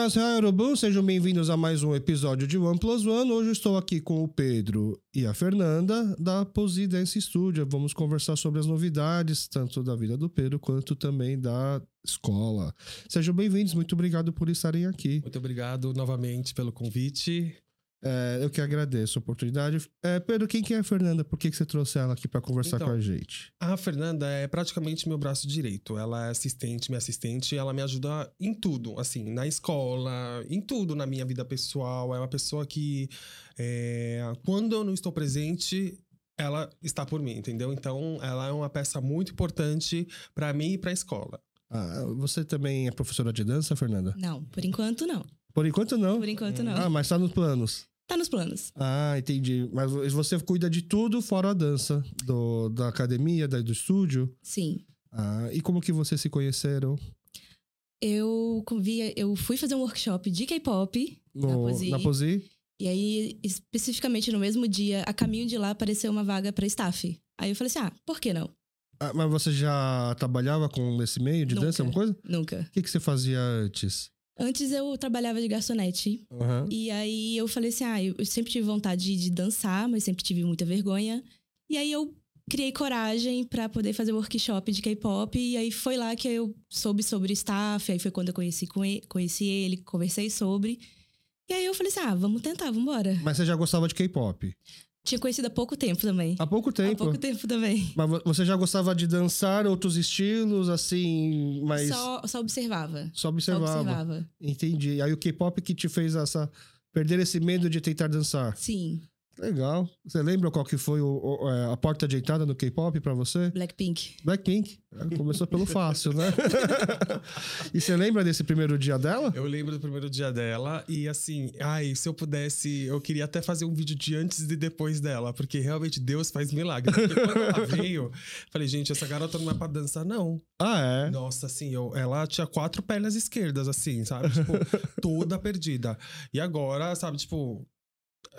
Annyeonghaseyo, Yorubu, sejam bem-vindos a mais um episódio de One Plus One. Hoje estou aqui com o Pedro e a Fernanda da Posi Dance Studio. Vamos conversar sobre as novidades, tanto da vida do Pedro quanto também da escola. Sejam bem-vindos, muito obrigado por estarem aqui. Muito obrigado novamente pelo convite. É, eu que agradeço a oportunidade. É, Pedro, quem que é a Fernanda? Por que, que você trouxe ela aqui para conversar Então, com a gente? A Fernanda é praticamente meu braço direito. Ela é assistente, minha assistente, e ela me ajuda em tudo, assim, na escola, em tudo na minha vida pessoal. É uma pessoa que, é, quando eu não estou presente, ela está por mim, entendeu? Então, ela é uma peça muito importante para mim e para a escola. Ah, você também é professora de dança, Fernanda? Não, por enquanto não. Por enquanto não. Por enquanto não. Ah, mas tá nos planos. Tá nos planos. Ah, entendi. Mas você cuida de tudo fora a dança, do, da academia, da- do estúdio. Sim. Ah, e como que vocês se conheceram? Eu convia, eu fui fazer um workshop de K-pop na Posi. na Posi? E aí, especificamente no mesmo dia, a caminho de lá apareceu uma vaga pra staff. Aí eu falei assim: "Ah, por que não?" Ah, mas você já trabalhava com esse meio de Nunca. dança, alguma coisa? Nunca. O que, que você fazia antes? Antes eu trabalhava de garçonete. Aham. E aí eu falei assim: "Ah, eu sempre tive vontade de dançar, mas sempre tive muita vergonha." E aí eu criei coragem pra poder fazer workshop de K-pop e aí foi lá que eu soube sobre staff, aí foi quando eu conheci conheci ele, conversei sobre. E aí eu falei assim: "Ah, vamos tentar, vamos embora." Mas você já gostava de K-pop? Tinha conhecido há pouco tempo também. Há pouco Há tempo. pouco tempo também. Mas vo- você já gostava de dançar outros estilos, assim, mas Só, só observava. só Só observava. observava. Entendi. Aí o K-pop que te fez essa perder esse medo de tentar dançar. Sim, Legal. Você lembra qual que foi o- o- é, a porta ajeitada no K-pop pra você? Blackpink. Blackpink. É, Começou pelo fácil, né? e você lembra desse primeiro dia dela? Eu lembro do primeiro dia dela e assim, ai, se eu pudesse, eu queria até fazer um vídeo de antes e depois dela, porque realmente Deus faz milagre. Porque quando ela veio, falei, gente, essa garota não é pra dançar, não. Ah, é? Nossa, assim, eu, ela tinha quatro pernas esquerdas, assim, sabe? Tipo, toda perdida. E agora, sabe, tipo.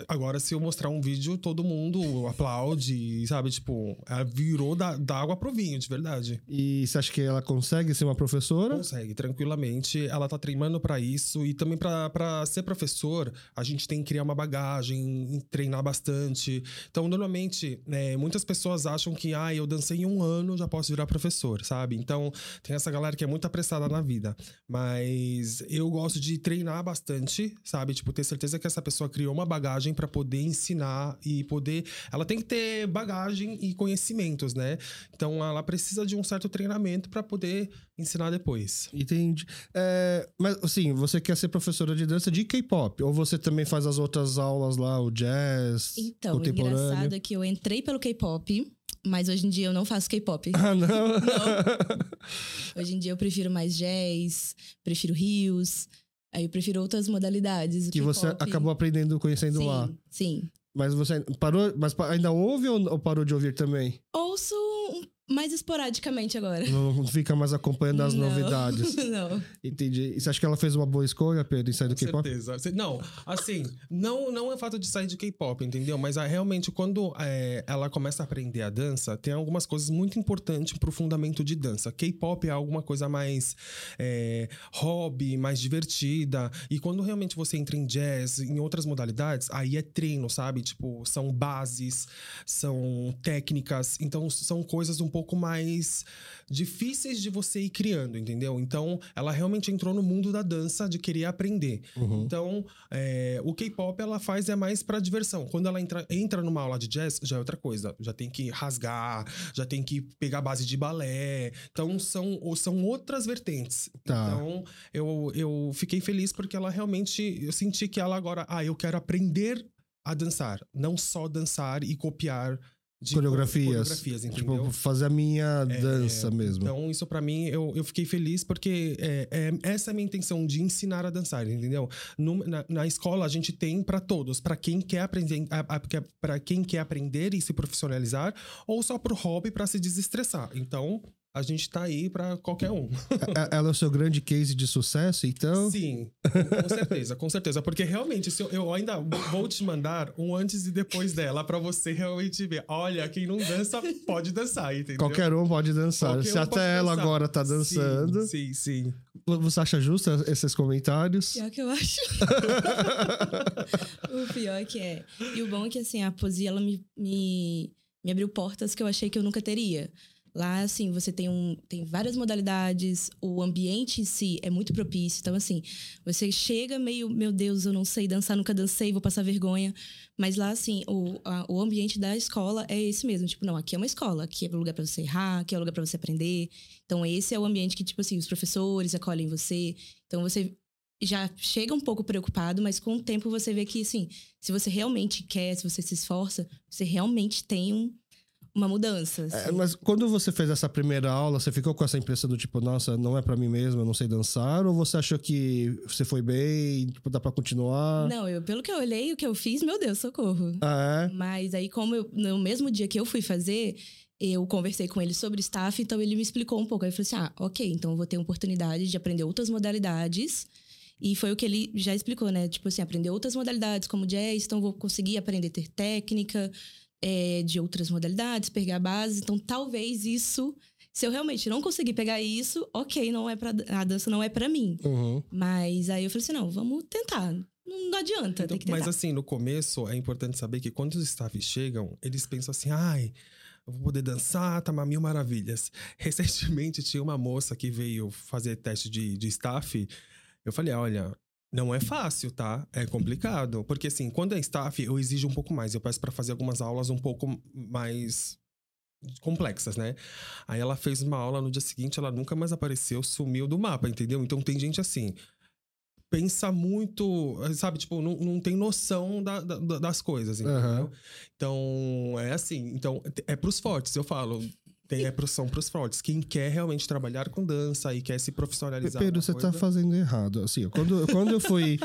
Agora, se eu mostrar um vídeo, todo mundo aplaude, sabe? Tipo, ela virou da, da água pro vinho, de verdade. E você acha que ela consegue ser uma professora? Consegue, tranquilamente. Ela tá treinando pra isso. E também pra pra ser professor, a gente tem que criar uma bagagem, treinar bastante. Então, normalmente, né, muitas pessoas acham que, ah, eu dancei em um ano, já posso virar professor, sabe? Então, tem essa galera que é muito apressada na vida. Mas eu gosto de treinar bastante, sabe? Tipo, ter certeza que essa pessoa criou uma bagagem pra poder ensinar e poder. Ela tem que ter bagagem e conhecimentos, né? Então, ela precisa de um certo treinamento pra poder ensinar depois. Entendi. É, mas, assim, você quer ser professora de dança de K-pop? Ou você também faz as outras aulas lá, o jazz, Então, o contemporâneo? engraçado é que eu entrei pelo K-pop, mas hoje em dia eu não faço K-pop. Ah, não? Hoje em dia eu prefiro mais jazz, prefiro rios, aí eu prefiro outras modalidades. que você acabou aprendendo, conhecendo sim, lá. Sim. Mas você parou, mas ainda ouve ou, ou parou de ouvir também? Ouço mais esporadicamente agora. Não fica mais acompanhando as Não. novidades. não. Entendi. E você acha que ela fez uma boa escolha, Pedro, em sair do Com K-pop? certeza. Não, assim, não, não é fato de sair de K-pop, entendeu? Mas ah, realmente, quando é, ela começa a aprender a dança, tem algumas coisas muito importantes pro fundamento de dança. K-pop é alguma coisa mais é, hobby, mais divertida. E quando realmente você entra em jazz, em outras modalidades, aí é treino, sabe? Tipo, são bases, são técnicas. Então, são coisas um pouco mais difíceis de você ir criando, entendeu? Então, ela realmente entrou no mundo da dança de querer aprender. Uhum. Então, é, o K-pop ela faz é mais pra diversão. Quando ela entra, entra numa aula de jazz, já é outra coisa. Já tem que rasgar, já tem que pegar base de balé. Então, são, são outras vertentes. Tá. Então, eu, eu fiquei feliz porque ela realmente. Eu senti que ela agora. Ah, eu quero aprender a dançar. Não só dançar e copiar de Coreografias. coreografias entendeu? Tipo, fazer a minha dança mesmo. Então, isso pra mim, eu, eu fiquei feliz porque é, é- essa é a minha intenção de ensinar a dançar, entendeu? No- na, na escola, a gente tem pra todos, pra quem quer aprender, para quem quer aprender e se profissionalizar, ou só pro hobby pra se desestressar. Então, a gente tá aí para qualquer um. É- Ela é o seu grande case de sucesso, então? Sim, com certeza, com certeza. Porque realmente, se eu, eu ainda vou te mandar um antes e depois dela para você realmente ver. Olha, quem não dança pode dançar, entendeu? Qualquer um pode dançar. Qualquer Se um até ela dançar. agora tá Sim, dançando. Sim, sim. Você acha justo esses comentários? Pior que eu acho. o pior é que é. E o bom é que, assim, a poesia, ela me, me, me abriu portas que eu achei que eu nunca teria. Lá, assim, você tem, um, tem várias modalidades, o ambiente em si é muito propício. Então, assim, você chega meio, meu Deus, eu não sei dançar, nunca dancei, vou passar vergonha. Mas lá, assim, o, a- o ambiente da escola é esse mesmo. Tipo, não, aqui é uma escola, aqui é um lugar pra você errar, aqui é um lugar pra você aprender. Então, esse é o ambiente que, tipo assim, os professores acolhem você. Então, você já chega um pouco preocupado, mas com o tempo você vê que, assim, se você realmente quer, se você se esforça, você realmente tem um- uma mudança. É, assim. mas quando você fez essa primeira aula, você ficou com essa impressão do tipo, nossa, não é pra mim mesmo, eu não sei dançar? Ou você achou que você foi bem, tipo, dá pra continuar? Não, eu, pelo que eu olhei, o que eu fiz, meu Deus, socorro. Ah, é? Mas aí, como eu, no mesmo dia que eu fui fazer, eu conversei com ele sobre staff, então ele me explicou um pouco. Aí eu falei assim: ah, ok, então eu vou ter oportunidade de aprender outras modalidades. E foi o que ele já explicou, né? Tipo assim, aprender outras modalidades como jazz, então vou conseguir aprender a ter técnica é, de outras modalidades, pegar a base. Então talvez isso, se eu realmente não conseguir pegar isso, ok, não é pra, a dança não é pra mim. Uhum. Mas aí eu falei assim: não, vamos tentar. Não, adianta, Então, tem que tentar. mas assim, no começo é importante saber que quando os staffs chegam, eles pensam assim, ai, eu vou poder dançar, tá mil maravilhas. Recentemente tinha uma moça que veio fazer teste de, de staff. Eu falei, olha, não é fácil, tá? É complicado. Porque assim, quando é staff, eu exijo um pouco mais. Eu peço pra fazer algumas aulas um pouco mais complexas, né? Aí ela fez uma aula no dia seguinte, ela nunca mais apareceu, sumiu do mapa, entendeu? Então tem gente assim, pensa muito, sabe, tipo, não, não tem noção da- da- das coisas, entendeu? Aham. Então, é assim, então, é pros fortes, eu falo. Tem, é pros, são pros fortes. Quem quer realmente trabalhar com dança e quer se profissionalizar. Pedro, você tá coisa- fazendo errado. Assim, quando, quando eu fui.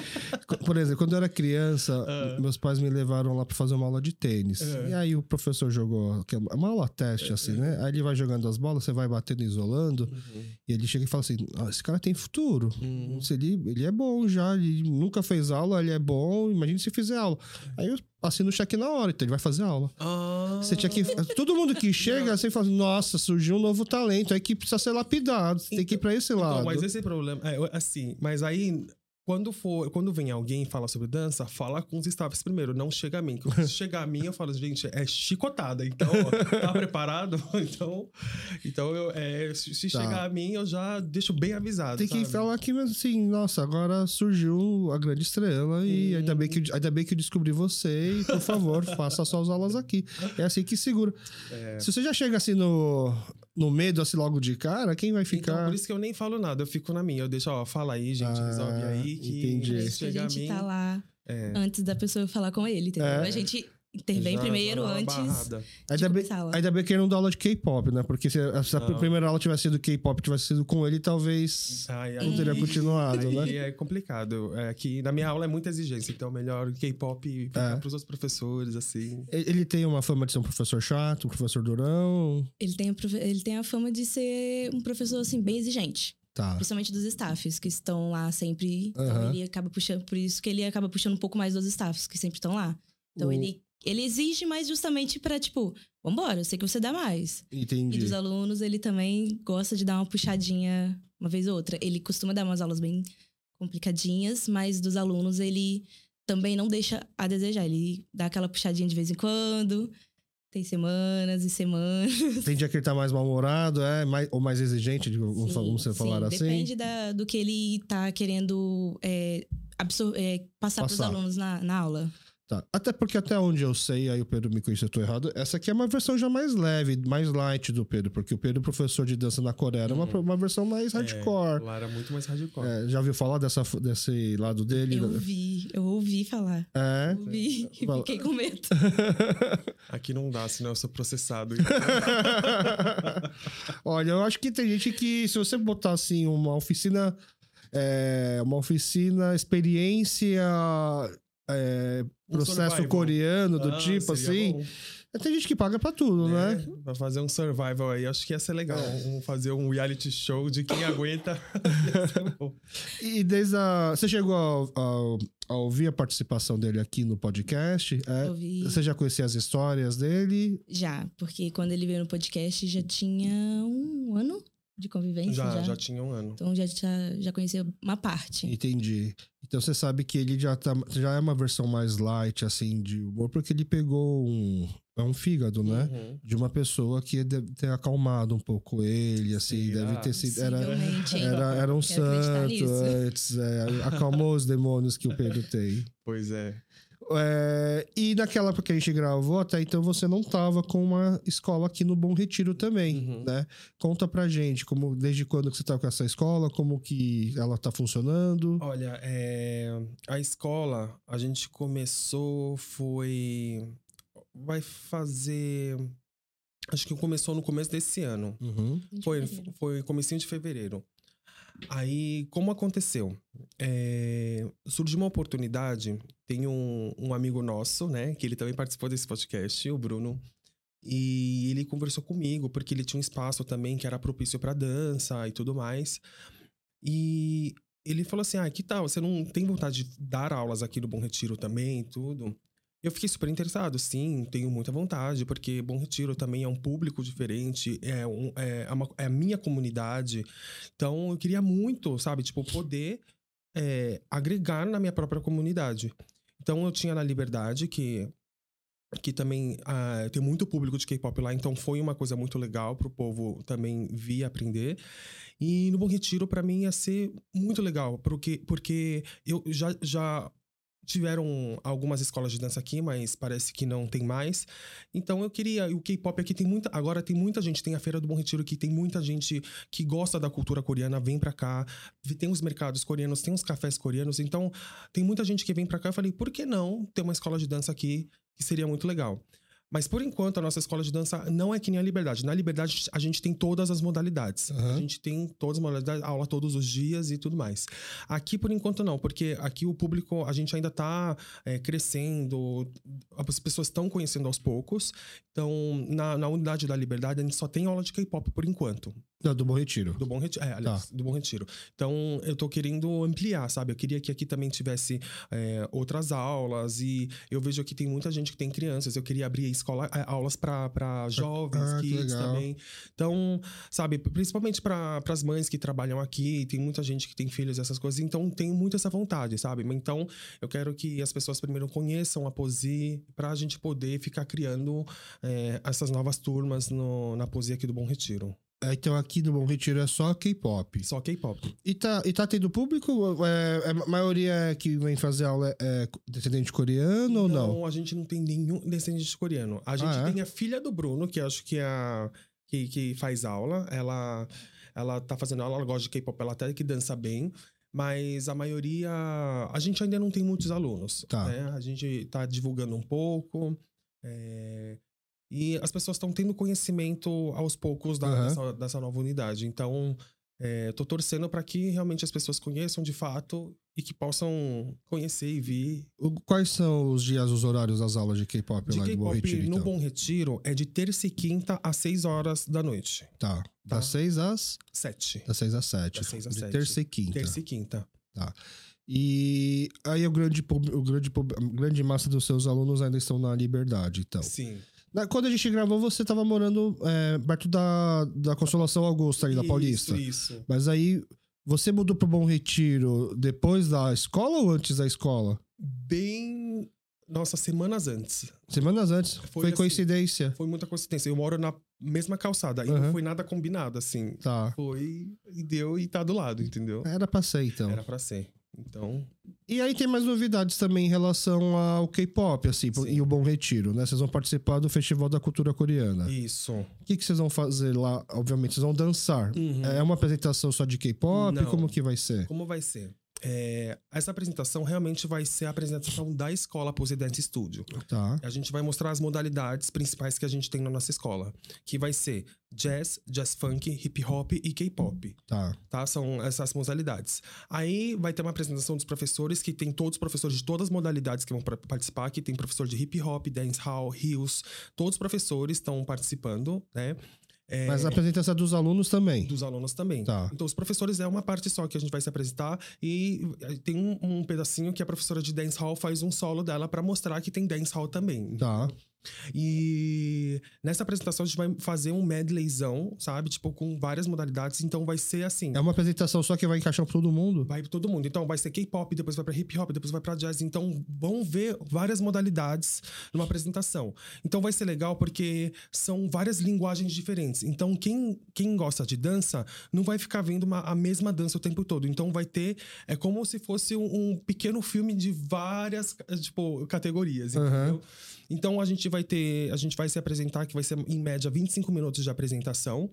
por exemplo, quando eu era criança, Ah. meus pais me levaram lá pra fazer uma aula de tênis. É. E aí o professor jogou. Uma aula teste, assim, né? Aí ele vai jogando as bolas, você vai batendo isolando. Uhum. E ele chega e fala assim: "Ah, esse cara tem futuro. Uhum. Ele, ele é bom já, ele nunca fez aula, ele é bom. Imagina se fizer aula. Aí eu assino o cheque na hora, então ele vai fazer aula. Ah, Você tinha que. Todo mundo que chega, você fala, nossa, surgiu um novo talento, aí que precisa ser lapidado. Você tem que ir pra esse lado. Então, mas esse problema. É, assim, mas aí. Quando, for, quando vem alguém e fala sobre dança, fala com os staffs primeiro, não chega a mim. Porque se chegar a mim, eu falo, gente, é chicotada. Então, tá preparado? Então, então eu, é, se Tá. chegar a mim, eu já deixo bem avisado. Tem que sabe? falar que, assim, nossa, agora surgiu a grande estrela e Hum. ainda, bem que, ainda bem que eu descobri você e, por favor, faça suas aulas aqui. É assim que segura. É. Se você já chega assim no, no medo, assim, logo de cara, quem vai Então, ficar? por isso que eu nem falo nada, eu fico na minha. Eu deixo, ó, fala aí, gente, Ah, resolve aí. Que entendi. Que a a gente tá lá É, antes da pessoa falar com ele, entendeu? É. A gente intervém já- primeiro já antes. barrada. Ainda bem, a ainda bem que ele não dá aula de K-pop, né? Porque se, se a primeira aula tivesse sido K-pop, tivesse sido com ele, talvez Ai, não teria aí- continuado, aí né? é complicado. É que na minha aula é muita exigência, então melhor K-pop ficar É. pros outros professores, assim. Ele tem uma fama de ser um professor chato, um professor durão. Ele tem, a ele tem a fama de ser um professor, assim, bem exigente. Tá. Principalmente dos staffs, que estão lá sempre. Então, Aham. ele acaba puxando... Por isso que ele acaba puxando um pouco mais dos staffs, que sempre estão lá. Então, O- ele, ele exige mais justamente pra, tipo... Vambora, eu sei que você dá mais. E Entendi. dos alunos, ele também gosta de dar uma puxadinha uma vez ou outra. Ele costuma dar umas aulas bem complicadinhas, mas dos alunos ele também não deixa a desejar. Ele dá aquela puxadinha de vez em quando. Tem semanas e semanas. Tem dia que ele tá mais mal-humorado, é? Mais, ou mais exigente, de- vamos, Sim, vamos falar assim? Depende da- do que ele tá querendo é, absor- é, passar para os Passar. alunos na, na aula. Tá. Até porque até onde eu sei, aí o Pedro me conhece, eu tô errado, essa aqui é uma versão já mais leve, mais light do Pedro, porque o Pedro, professor de dança na Coreia, era uma, Uhum. uma versão mais hardcore. É, lá era muito mais hardcore. É, já ouviu falar dessa, desse lado dele? Eu ouvi, eu ouvi falar. É. Ouvi e Fala. fiquei com medo. Aqui não dá, senão eu sou processado. Olha, eu acho que tem gente que, se você botar assim, uma oficina. é, uma oficina, experiência. É, Um processo survival. coreano do Ah, tipo assim. bom. Tem gente que paga pra tudo, né? né? Pra fazer um survival aí, acho que ia ser legal. É. fazer um reality show de quem aguenta. e desde a. Você chegou a, a, a, ouvir a participação dele aqui no podcast? É, Ouvi. Você já conhecia as histórias dele? Já, porque quando ele veio no podcast já tinha um ano de convivência? Já, já, já, tinha um ano. Então já, já, já conhecia uma parte. Entendi. Então você sabe que ele já, tá, já é uma versão mais light, assim, de humor, porque ele pegou um. É um fígado, né? Uhum. De uma pessoa que deve ter acalmado um pouco ele, assim, deve ter sido. Era, era, era um santo antes, é, acalmou os demônios que o Pedro tem. Pois é. É, e naquela época que a gente gravou, até então você não estava com uma escola aqui no Bom Retiro também, uhum. né? Conta pra gente, como, desde quando que você tá com essa escola, como que ela tá funcionando? Olha, é, a escola, a gente começou, foi... Vai fazer... Acho que começou no começo desse ano. Uhum. Foi, foi comecinho de fevereiro. Aí, como aconteceu? É, surgiu uma oportunidade. Tem um, um amigo nosso, né? Que ele também participou desse podcast, o Bruno. E ele conversou comigo, porque ele tinha um espaço também que era propício para dança e tudo mais. E ele falou assim: Ah, que tal? Você não tem vontade de dar aulas aqui no Bom Retiro também tudo? Eu fiquei super interessado, sim, tenho muita vontade, porque Bom Retiro também é um público diferente, é, um, é, uma, é a minha comunidade. Então, eu queria muito, sabe, tipo, poder é, agregar na minha própria comunidade. Então, eu tinha na Liberdade, que, que também uh, tem muito público de K-pop lá, então foi uma coisa muito legal para o povo também vir aprender. E no Bom Retiro, para mim, ia ser muito legal, porque, porque eu já, já Tiveram algumas escolas de dança aqui, mas parece que não tem mais. Então eu queria. O K-pop aqui tem muita. Agora tem muita gente. Tem a Feira do Bom Retiro aqui, tem muita gente que gosta da cultura coreana, vem pra cá. Tem os mercados coreanos, tem os cafés coreanos. Então tem muita gente que vem pra cá. Eu falei, por que não ter uma escola de dança aqui que seria muito legal? Mas por enquanto a nossa escola de dança não é que nem a Liberdade. Na Liberdade a gente tem todas as modalidades. Uhum. A gente tem todas as modalidades, aula todos os dias e tudo mais. Aqui por enquanto não, porque aqui o público a gente ainda está é, crescendo, as pessoas estão conhecendo aos poucos. Então na, na unidade da Liberdade a gente só tem aula de K-pop por enquanto. Do Bom Retiro. Do Bom Retiro. É, aliás, tá. do Bom Retiro. Então, eu tô querendo ampliar, sabe? Eu queria que aqui também tivesse é, outras aulas. E eu vejo que tem muita gente que tem crianças. Eu queria abrir escola, é, aulas para jovens, ah, kids também. Então, sabe, principalmente para as mães que trabalham aqui, tem muita gente que tem filhos, essas coisas. Então, tenho muito essa vontade, sabe? Então, eu quero que as pessoas primeiro conheçam a Posi para a gente poder ficar criando é, essas novas turmas no, na Posi aqui do Bom Retiro. É, então aqui no Bom Retiro é só K-pop. Só K-pop. E tá, e tá tendo público? É, é, a maioria que vem fazer aula é descendente coreano não, ou não? Não, a gente não tem nenhum descendente coreano. A gente ah, é? tem a filha do Bruno, que acho que é a. Que, que faz aula. Ela, ela tá fazendo aula, ela gosta de K-pop, ela até que dança bem. Mas a maioria. A gente ainda não tem muitos alunos. Tá. Né? A gente tá divulgando um pouco. É, e as pessoas estão tendo conhecimento aos poucos da, uhum. dessa, dessa, nova unidade. Então, é, tô torcendo para que realmente as pessoas conheçam de fato e que possam conhecer e vir. Quais são os dias, os horários das aulas de K-pop lá do Bom Retiro? No então? Bom Retiro é de terça e quinta às 6 horas da noite. Tá. Das 6 tá? às? 7. Das 6 às 7. Das 6 às de 7. terça e quinta. Terça e quinta. Tá. E aí o grande, o grande, a grande massa dos seus alunos ainda estão na liberdade, então. Sim. Quando a gente gravou, você estava morando é, perto da, da Consolação Augusta, ali da Paulista. Isso. Mas aí, você mudou para Bom Retiro depois da escola ou antes da escola? Bem. Nossa, semanas antes. Semanas antes? Foi, foi assim, coincidência? Foi muita coincidência. Eu moro na mesma calçada. E uhum. não foi nada combinado, assim. Tá. Foi e deu e tá do lado, entendeu? Era pra ser, então. Era pra ser. Então. E aí tem mais novidades também em relação ao K-pop, assim, Sim. e o Bom Retiro, né? Vocês vão participar do Festival da Cultura Coreana. Isso. O que, que vocês vão fazer lá? Obviamente, vocês vão dançar. Uhum. É uma apresentação só de K-pop? Como que vai ser? Como vai ser? É, essa apresentação realmente vai ser a apresentação da escola Pose Dance Studio. Tá. A gente vai mostrar as modalidades principais que a gente tem na nossa escola, que vai ser jazz, jazz funk, hip hop e K-pop, Tá. tá? São essas modalidades. Aí vai ter uma apresentação dos professores, que tem todos os professores de todas as modalidades que vão participar, que tem professor de hip hop, dancehall, heels, todos os professores estão participando, né? É, Mas a apresentação dos alunos também. dos alunos também. Tá. Então, os professores é uma parte só que a gente vai se apresentar e eh, tem um, um pedacinho que a professora de dancehall faz um solo dela pra mostrar que tem dancehall também. Tá. E nessa apresentação a gente vai fazer um medleyzão, sabe? Tipo, com várias modalidades. Então vai ser assim. É uma apresentação só que vai encaixar pra todo mundo? Vai pra todo mundo. Então vai ser K-pop, depois vai pra hip hop, depois vai pra jazz. Então vão ver várias modalidades numa apresentação. Então vai ser legal porque são várias linguagens diferentes. Então quem, quem gosta de dança não vai ficar vendo uma, a mesma dança o tempo todo. Então vai ter. É como se fosse um, um pequeno filme de várias tipo, categorias. Entendeu? Então a gente vai ter. A gente vai se apresentar, que vai ser em média 25 minutos de apresentação.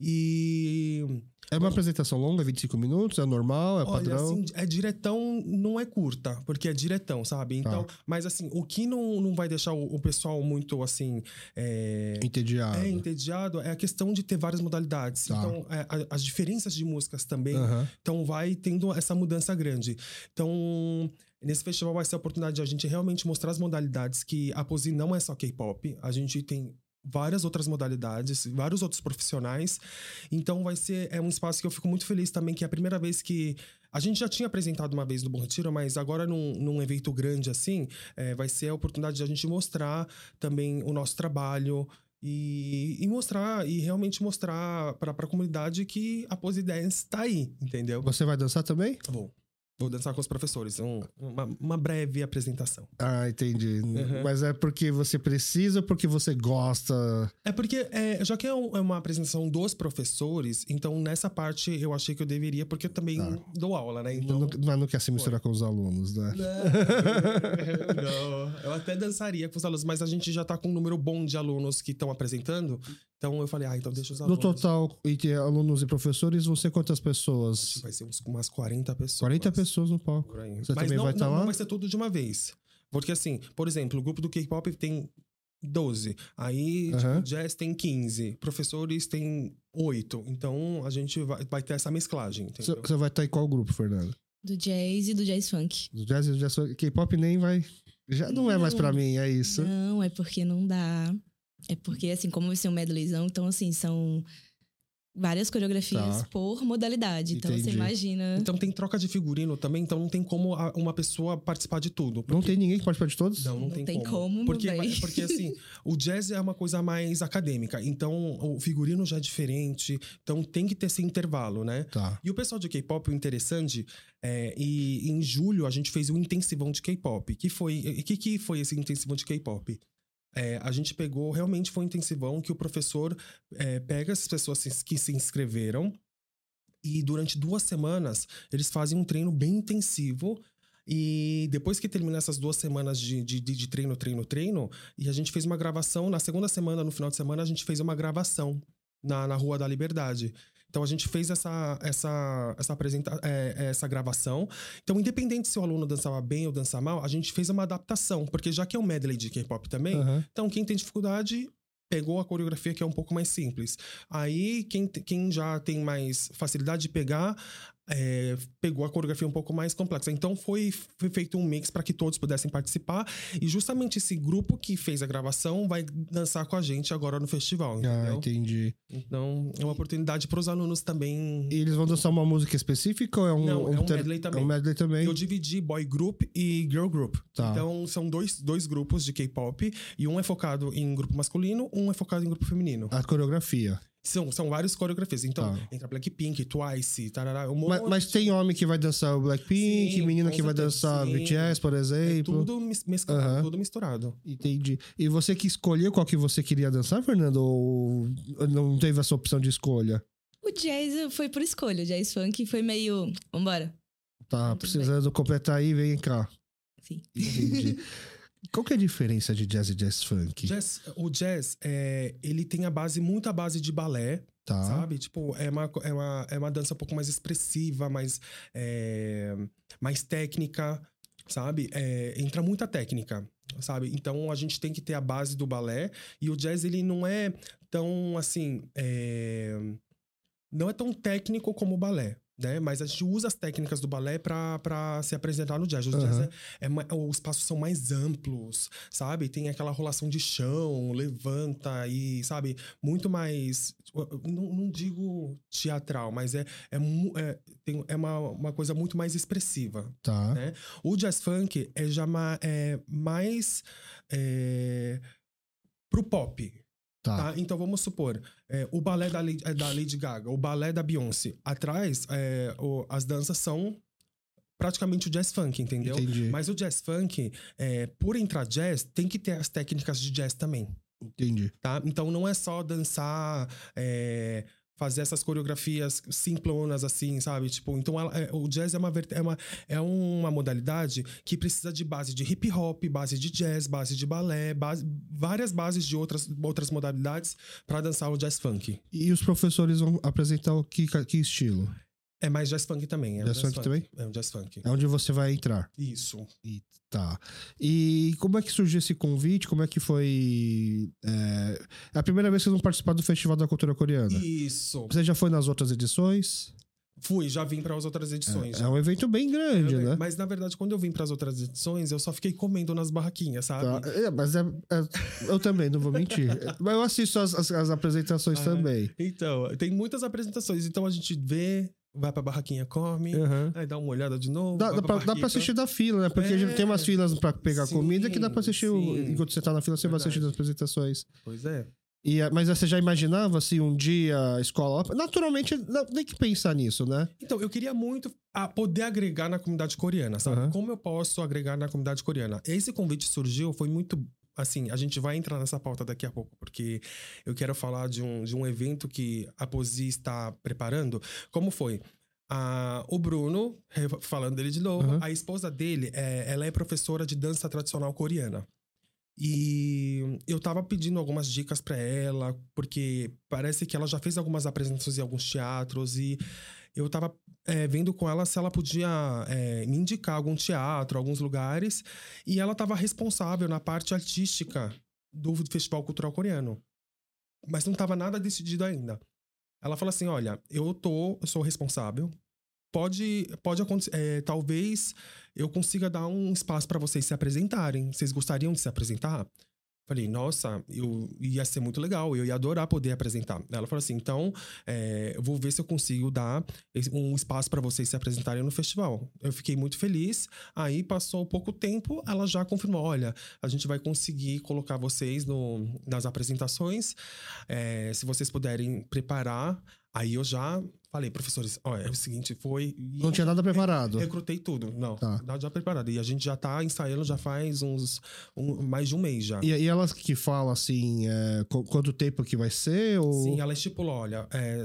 E É uma apresentação longa, 25 minutos? É normal? É Olha, padrão? assim, é diretão, não é curta, porque é diretão, sabe? Então, mas assim, o que não, não vai deixar o, o pessoal muito assim. É, Entediado. é entediado é a questão de ter várias modalidades. Tá. Então, é, a- as diferenças de músicas também. Então, vai tendo essa mudança grande. Então. Nesse festival vai ser a oportunidade de a gente realmente mostrar as modalidades que a Posi não é só K-pop, a gente tem várias outras modalidades, vários outros profissionais. Então vai ser é um espaço que eu fico muito feliz também, que é a primeira vez que a gente já tinha apresentado uma vez no Bom Retiro, mas agora num, num evento grande assim, é, vai ser a oportunidade de a gente mostrar também o nosso trabalho. E, e mostrar, e realmente mostrar para a comunidade que a Pose Dance tá aí, entendeu? Você vai dançar também? Vou. Vou dançar com os professores. Um- uma, uma breve apresentação. Ah, entendi. Uhum. Mas é porque você precisa ou porque você gosta? É porque, é, já que é, um- é uma apresentação dos professores, então nessa parte eu achei que eu deveria, porque eu também Tá. dou aula, né? Então. Não, mas não quer se misturar com os alunos, né? Não, não. Eu até dançaria com os alunos, mas a gente já tá com um número bom de alunos que estão apresentando. Então eu falei, ah, então deixa os No alunos. total, entre alunos e professores, ser quantas pessoas? Vai ser uns, umas 40 pessoas. 40 pessoas no palco. Por aí. Você Mas também não, vai estar não, lá? não vai ser tudo de uma vez. Porque assim, por exemplo, o grupo do K-pop tem 12. Aí, Aham. tipo, jazz tem 15. Professores tem 8. Então, a gente vai, vai ter essa mesclagem, Você você vai estar em qual grupo, Fernando? Do jazz e do jazz funk. Do jazz e do jazz K-pop nem vai. Já não é mais pra mim, é isso. Não, é porque não dá. É porque, assim, como vai ser um medleyzão, então, assim, são várias coreografias Tá. por modalidade. Então, Entendi. você imagina. Então, tem troca de figurino também, então não tem como uma pessoa participar de tudo. Não tem ninguém que participar de todos? Não, não, Não tem, tem como. como, meu porque, porque assim, o jazz é uma coisa mais acadêmica, então o figurino já é diferente, então tem que ter esse intervalo, né? Tá. E o pessoal de K-pop, o interessante, é, e em julho a gente fez um intensivão de K-pop. Que foi, o que, que foi esse intensivão de K-pop? É, a gente pegou, realmente foi um intensivão que o professor é, pega as pessoas que se inscreveram e durante duas semanas eles fazem um treino bem intensivo. E depois que termina essas duas semanas de, de, de- de treino, treino, treino, e a gente fez uma gravação, na segunda semana, no final de semana, a gente fez uma gravação na, na Rua da Liberdade. Então a gente fez essa essa essa apresenta é, essa gravação. Então independente se o aluno dançava bem ou dançava mal, a gente fez uma adaptação, porque já que é um medley de K-pop também, Aham. então quem tem dificuldade pegou a coreografia que é um pouco mais simples. Aí quem, quem já tem mais facilidade de pegar é, pegou a coreografia um pouco mais complexa. Então foi, foi feito um mix para que todos pudessem participar e justamente esse grupo que fez a gravação vai dançar com a gente agora no festival, Ah, entendeu? entendi. Então, é uma oportunidade para os alunos também. E eles vão dançar uma música específica ou é um. Não, é um medley também. É um medley também. Eu dividi boy group e girl group. Tá. Então, são dois, dois grupos de K-pop. E um é focado em grupo masculino, um é focado em grupo feminino. A coreografia. São, são várias coreografias. Então, Tá. entra Blackpink, Twice, tarará, um Mas, monte. mas tem homem que vai dançar o Blackpink, Sim, menina que vai dançar sim. BTS, por É exemplo. tudo mis- mesclado, Aham. tudo misturado. Entendi. E você que escolheu qual que você queria dançar, Fernando? Ou não teve essa opção de escolha? O jazz foi por escolha. O jazz funk foi meio. Vambora. Tá Muito precisando completar aí, vem cá. Sim. Entendi. Qual que é a diferença de jazz e jazz funk? Jazz, o jazz, é, ele tem a base, muita base de balé, tá. sabe? Tipo, é uma, é, uma, é uma dança um pouco mais expressiva, mais, é, mais técnica, sabe? É, entra muita técnica, sabe? Então a gente tem que ter a base do balé e o jazz ele não é tão assim, é, não é tão técnico como o balé. Né? Mas a gente usa as técnicas do balé para se apresentar no jazz. O Uhum. jazz é, é os espaços são mais amplos, sabe? Tem aquela rolação de chão, levanta e, sabe? Muito mais. Não, não digo teatral, mas é, é, é, tem, é uma, uma coisa muito mais expressiva. Tá. né? O jazz funk é já ma- é mais é, pro pop. Tá. Tá? Então vamos supor, é, o balé da Lady, é, da Lady Gaga, o balé da Beyoncé, atrás é, o- as danças são praticamente o jazz funk, entendeu? Entendi. Mas o jazz funk, é, por entrar jazz, tem que ter as técnicas de jazz também, Entendi. tá? Então não é só dançar, é, fazer essas coreografias simplonas assim, sabe? Tipo, então ela- é, o jazz é uma, é, uma, é uma modalidade que precisa de base de hip hop, base de jazz, base de balé, base, várias bases de outras, outras modalidades para dançar o jazz funk. E os professores vão apresentar o que, que estilo? É mais jazz funk também. É um Jazz funk também? É um jazz funk. É onde você vai entrar. Isso. E, tá. E como é que surgiu esse convite? Como é que foi. É, é a primeira vez que vocês vão participar do Festival da Cultura Coreana. Isso. Você já foi nas outras edições? Fui, já vim para as outras edições. É, é um evento bem grande, Eu- né? Mas na verdade, quando eu vim para as outras edições, eu só fiquei comendo nas barraquinhas, sabe? Tá. É, mas é, é- eu também, não vou mentir. mas eu assisto as, as- as apresentações Ah, também. Então, tem muitas apresentações. Então a gente vê, vai pra barraquinha, come, Uhum. aí dá uma olhada de novo. Dá, vai dá, pra, dá pra assistir da fila, né? Porque a gente É. tem umas filas pra pegar Sim, comida que dá pra assistir. o- enquanto você tá na fila, você vai Verdade. assistindo as apresentações. Pois é. E, é, mas você já imaginava, assim, um dia a escola. Naturalmente, não tem que pensar nisso, né? Então, eu queria muito ah, poder agregar na comunidade coreana, sabe? Aham. Como eu posso agregar na comunidade coreana? Esse convite surgiu, foi muito. Assim, a gente vai entrar nessa pauta daqui a pouco, porque eu quero falar de um, de um evento que a Posi está preparando. Como foi? Ah, o Bruno, falando dele de novo, Aham. a esposa dele, é, ela é professora de dança tradicional coreana. E eu tava pedindo algumas dicas pra ela, porque parece que ela já fez algumas apresentações em alguns teatros e eu tava é, vendo com ela se ela podia é, me indicar algum teatro, alguns lugares, e ela tava responsável na parte artística do Festival Cultural Coreano. Mas não tava nada decidido ainda. Ela falou assim: olha, eu tô, eu sou responsável. Pode, pode acontecer. é, talvez eu consiga dar um espaço para vocês se apresentarem. Vocês gostariam de se apresentar? Falei, nossa, eu ia ser muito legal, eu ia adorar poder apresentar. Ela falou assim: então, é, eu vou ver se eu consigo dar um espaço para vocês se apresentarem no festival. Eu fiquei muito feliz. Aí passou pouco tempo, ela já confirmou: olha, a gente vai conseguir colocar vocês no, nas apresentações. É, se vocês puderem preparar. Aí eu já falei, professores, olha, é o seguinte, foi. Não tinha nada preparado. Recrutei tudo. Não, Tá. nada já preparado. E a gente já tá ensaiando já faz uns. um- mais de um mês já. E, e ela que fala assim, é, qu- quanto tempo que vai ser? Ou... Sim, ela estipulou: olha, é,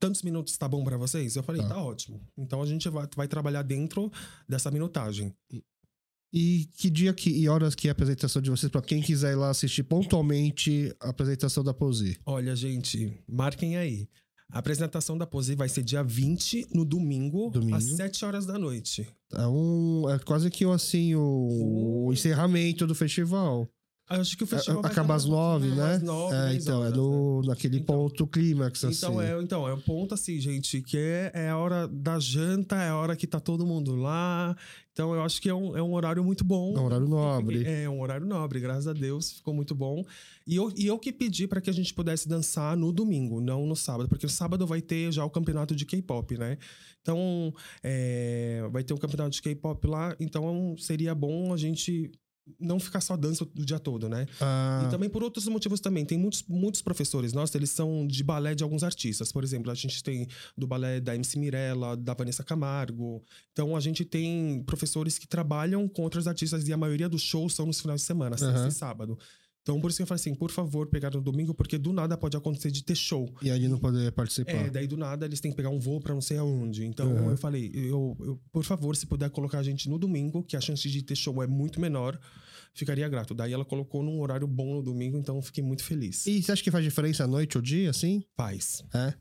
tantos minutos tá bom pra vocês? Eu falei, Tá. tá, ótimo. Então a gente vai, vai trabalhar dentro dessa minutagem. E que dia que, e horas que é a apresentação de vocês, pra quem quiser ir lá assistir pontualmente a apresentação da Posi? Olha, gente, marquem aí. A apresentação da Pose vai ser dia 20, no domingo, Domingo. às 7 horas da noite. É, um, é quase que assim, o, o encerramento do festival. Acho que o festival Acaba às acabar nove, né? às nove, é, então, horas, é no, naquele Então- ponto clímax, assim. Então é, então, é o ponto assim, gente, que é, é a hora da janta, é a hora que tá todo mundo lá. Então eu acho que é um, é um horário muito bom. É um horário nobre. É um horário nobre, graças a Deus, ficou muito bom. E eu, e eu que pedi para que a gente pudesse dançar no domingo, não no sábado, porque no sábado vai ter já o campeonato de K-pop, né? Então, é, vai ter um campeonato de K-pop lá, então seria bom a gente não ficar só dança o dia todo, né? Ah, E também por outros motivos também. Tem muitos, muitos professores nossos, eles são de balé de alguns artistas. Por exemplo, a gente tem do balé da MC Mirella, da Vanessa Camargo. Então a gente tem professores que trabalham com outros artistas e a maioria dos shows são nos finais de semana, sexta e sábado. Então por isso que eu falei assim, por favor, pegar no domingo, porque do nada pode acontecer de ter show. E aí não poder participar. É, daí do nada eles têm que pegar um voo pra não sei aonde. Então Uhum. eu falei, eu, eu- por favor, se puder colocar a gente no domingo, que a chance de ter show é muito menor, ficaria grato. Daí ela colocou num horário bom no domingo, então eu fiquei muito feliz. E você acha que faz diferença à noite ou dia, assim? Faz. É.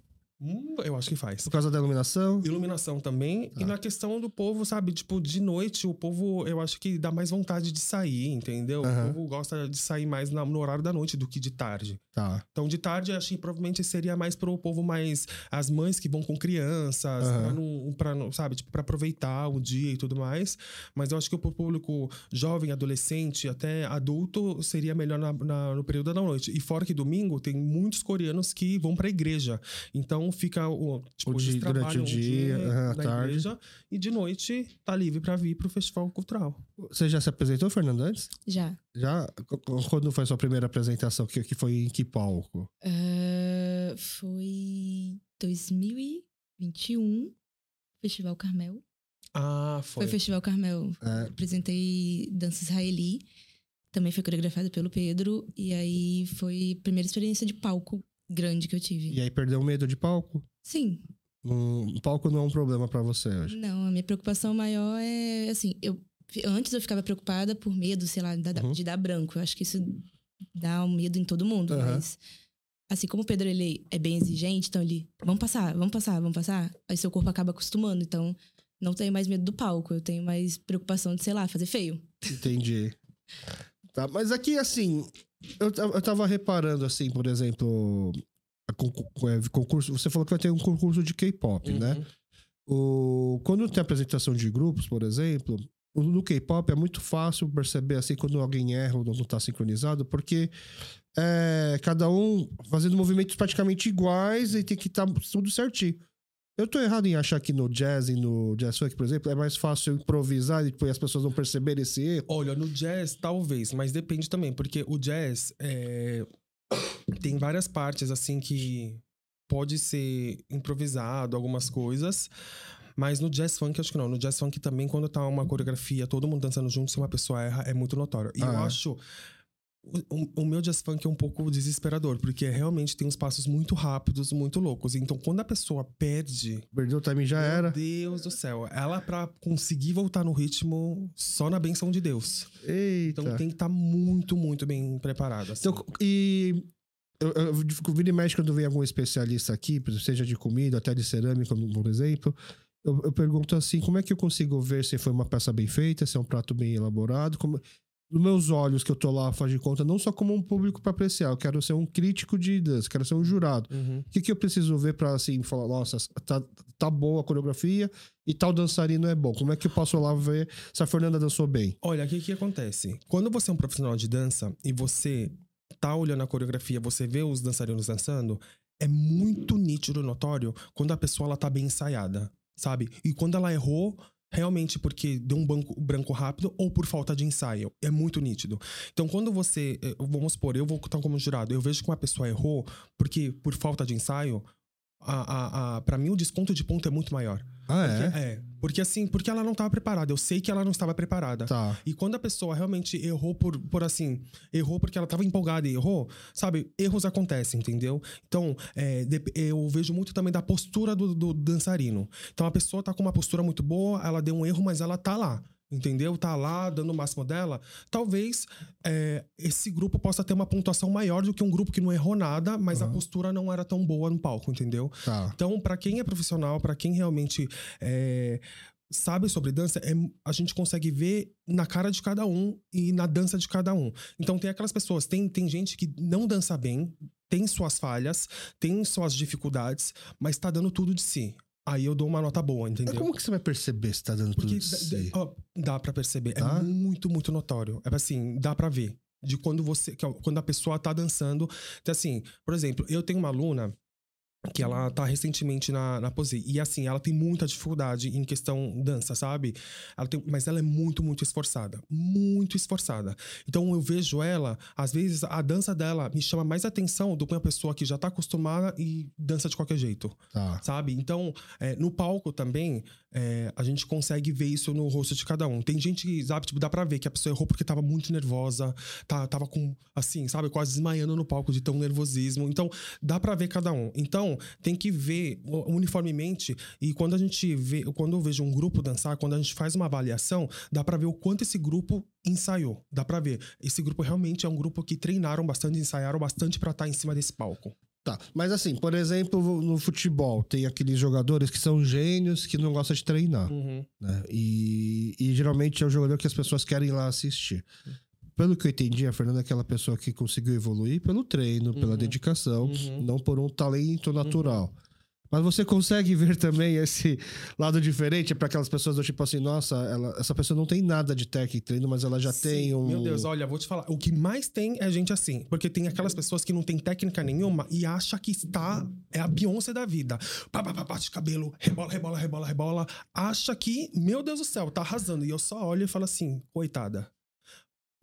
Hum, eu acho que faz. Por causa da iluminação? Iluminação também. Tá. E na questão do povo, sabe? Tipo, de noite, o povo, eu acho que dá mais vontade de sair, entendeu? Aham. O povo gosta de sair mais na- no horário da noite do que de tarde. Tá. Então, de tarde, acho que provavelmente seria mais pro povo mais. As mães que vão com crianças, Aham. pra não, pra sabe? Tipo, pra aproveitar o dia e tudo mais. Mas eu acho que pro público jovem, adolescente, até adulto, seria melhor na- na- no período da noite. E fora que domingo, tem muitos coreanos que vão pra igreja. Então, fica o. Tipo, O dia- durante o trabalham um dia, à na tarde. igreja e de noite tá livre pra vir pro festival cultural. Você já se apresentou, Fernando, antes? Já. Já? Qu- qu- Quando foi a sua primeira apresentação? Que, que foi em que palco? Ah, foi 2021, Festival Carmel. Ah, Foi, foi. Festival Carmel. É. Apresentei dança israeli. Também foi coreografada pelo Pedro. E aí foi a primeira experiência de palco grande que eu tive. E aí perdeu o medo de palco? Sim. Um, palco não é um problema pra você hoje. Não, a minha preocupação maior é assim, eu antes eu ficava preocupada por medo, sei lá, da- Uhum. de dar branco. Eu acho que isso dá um medo em todo mundo, Aham. mas assim como o Pedro ele é bem exigente, então ele, vamos passar, vamos passar, vamos passar. Aí seu corpo acaba acostumando, então não tenho mais medo do palco, eu tenho mais preocupação de, sei lá, fazer feio. Entendi. Tá, mas aqui, assim, eu, eu tava reparando, assim, por exemplo, é, concurso. Você falou que vai ter um concurso de K-pop, né? Uhum. O, quando tem apresentação de grupos, por exemplo, no K-pop é muito fácil perceber assim quando alguém erra ou não está sincronizado, porque é cada um fazendo movimentos praticamente iguais e tem que estar tudo certinho. Eu tô errado em achar que no jazz e no jazz funk, por exemplo, é mais fácil improvisar e depois as pessoas não perceberem esse erro. Olha, no jazz, talvez, mas depende também, porque o jazz é, tem várias partes assim que pode ser improvisado, algumas coisas. Mas no jazz funk, acho que não. No jazz funk também, quando tá uma coreografia, todo mundo dançando junto, se uma pessoa erra, é muito notório. E Ah, eu é? acho. O, o- meu jazz funk é um pouco desesperador, porque realmente tem uns passos muito rápidos, muito loucos. Então, quando a pessoa perde, Perdeu o timing, já meu era. Deus do céu. Ela, pra conseguir voltar no ritmo, só na benção de Deus. Eita. Então tem que estar muito, muito bem preparado. Assim. Então, e eu, eu, eu vira e mexe quando vem algum especialista aqui, seja de comida, até de cerâmica, por exemplo. Eu, eu pergunto assim: como é que eu consigo ver se foi uma peça bem feita, se é um prato bem elaborado? Como, nos meus olhos que eu tô lá faz de conta, não só como um público para apreciar, eu quero ser um crítico de dança, quero ser um jurado. Uhum. O que, que eu preciso ver para assim falar, nossa, tá, tá boa a coreografia e tal dançarino é bom? Como é que eu posso lá ver se a Fernanda dançou bem? Olha, o que, que acontece? Quando você é um profissional de dança e você tá olhando a coreografia, você vê os dançarinos dançando, é muito nítido, notório, quando a pessoa ela tá bem ensaiada, sabe? E quando ela errou, realmente porque deu um banco, branco rápido ou por falta de ensaio. É muito nítido. Então, quando você. eh, Vamos supor, eu vou estar como jurado, eu vejo que uma pessoa errou porque por falta de ensaio. A, a, a, para mim, o desconto de ponto é muito maior. Ah, Porque, é? é, porque assim, porque ela não estava preparada. Eu sei que ela não estava preparada. Tá. E quando a pessoa realmente errou por, por assim, errou porque ela estava empolgada e errou, sabe? Erros acontecem, entendeu? Então, é, eu vejo muito também da postura do, do dançarino. Então, a pessoa tá com uma postura muito boa, ela deu um erro, mas ela tá lá. Entendeu? Tá lá, dando o máximo dela. Talvez é, esse grupo possa ter uma pontuação maior do que um grupo que não errou nada, mas a Aham. postura não era tão boa no palco, entendeu? Tá. Então, pra quem é profissional, pra quem realmente é, sabe sobre dança, é- a gente consegue ver na cara de cada um e na dança de cada um. Então, tem aquelas pessoas, tem, tem gente que não dança bem, tem suas falhas, tem suas dificuldades, mas tá dando tudo de si. Aí eu dou uma nota boa, Mas entendeu? como que você vai perceber se tá dando Porque tudo de dá, si? ó, dá pra perceber. Tá? É muito, muito notório. É assim, dá pra ver. De quando você. é Quando a pessoa tá dançando. Então, assim, por exemplo, eu tenho uma aluna que ela tá recentemente na, na Pose. E assim, ela tem muita dificuldade em questão dança, sabe? Ela tem, mas ela é muito, muito esforçada. Muito esforçada. Então eu vejo ela, às vezes a dança dela me chama mais atenção do que uma pessoa que já tá acostumada e dança de qualquer jeito Tá. sabe? Então, é, no palco também, é, a gente consegue ver isso no rosto de cada um. Tem gente que, sabe, tipo, dá pra ver que a pessoa errou porque tava muito nervosa, tá, tava com, assim, sabe, quase desmaiando no palco de tão nervosismo. Então, dá pra ver cada um. Então, tem que ver uniformemente. E quando a gente vê, quando eu vejo um grupo dançar, quando a gente faz uma avaliação, dá pra ver o quanto esse grupo ensaiou. Dá pra ver. Esse grupo realmente é um grupo que treinaram bastante, ensaiaram bastante pra estar em cima desse palco. Tá, mas assim, por exemplo, no futebol, tem aqueles jogadores que são gênios que não gostam de treinar, Uhum. né? E, e geralmente é o jogador que as pessoas querem ir lá assistir. Pelo que eu entendi, a Fernanda é aquela pessoa que conseguiu evoluir pelo treino, pela Uhum. dedicação, Uhum. não por um talento natural. Mas você consegue ver também esse lado diferente para aquelas pessoas do tipo assim, nossa, ela- essa pessoa não tem nada de e treino, mas ela já Sim, tem um. Meu Deus, olha, vou te falar. O que mais tem é gente assim. Porque tem aquelas pessoas que não tem técnica nenhuma e acha que está. É a Beyoncé da vida. Pá, pá, pá, bate cabelo, rebola, rebola, rebola, rebola. Acha que, meu Deus do céu, tá arrasando. E eu só olho e falo assim, coitada.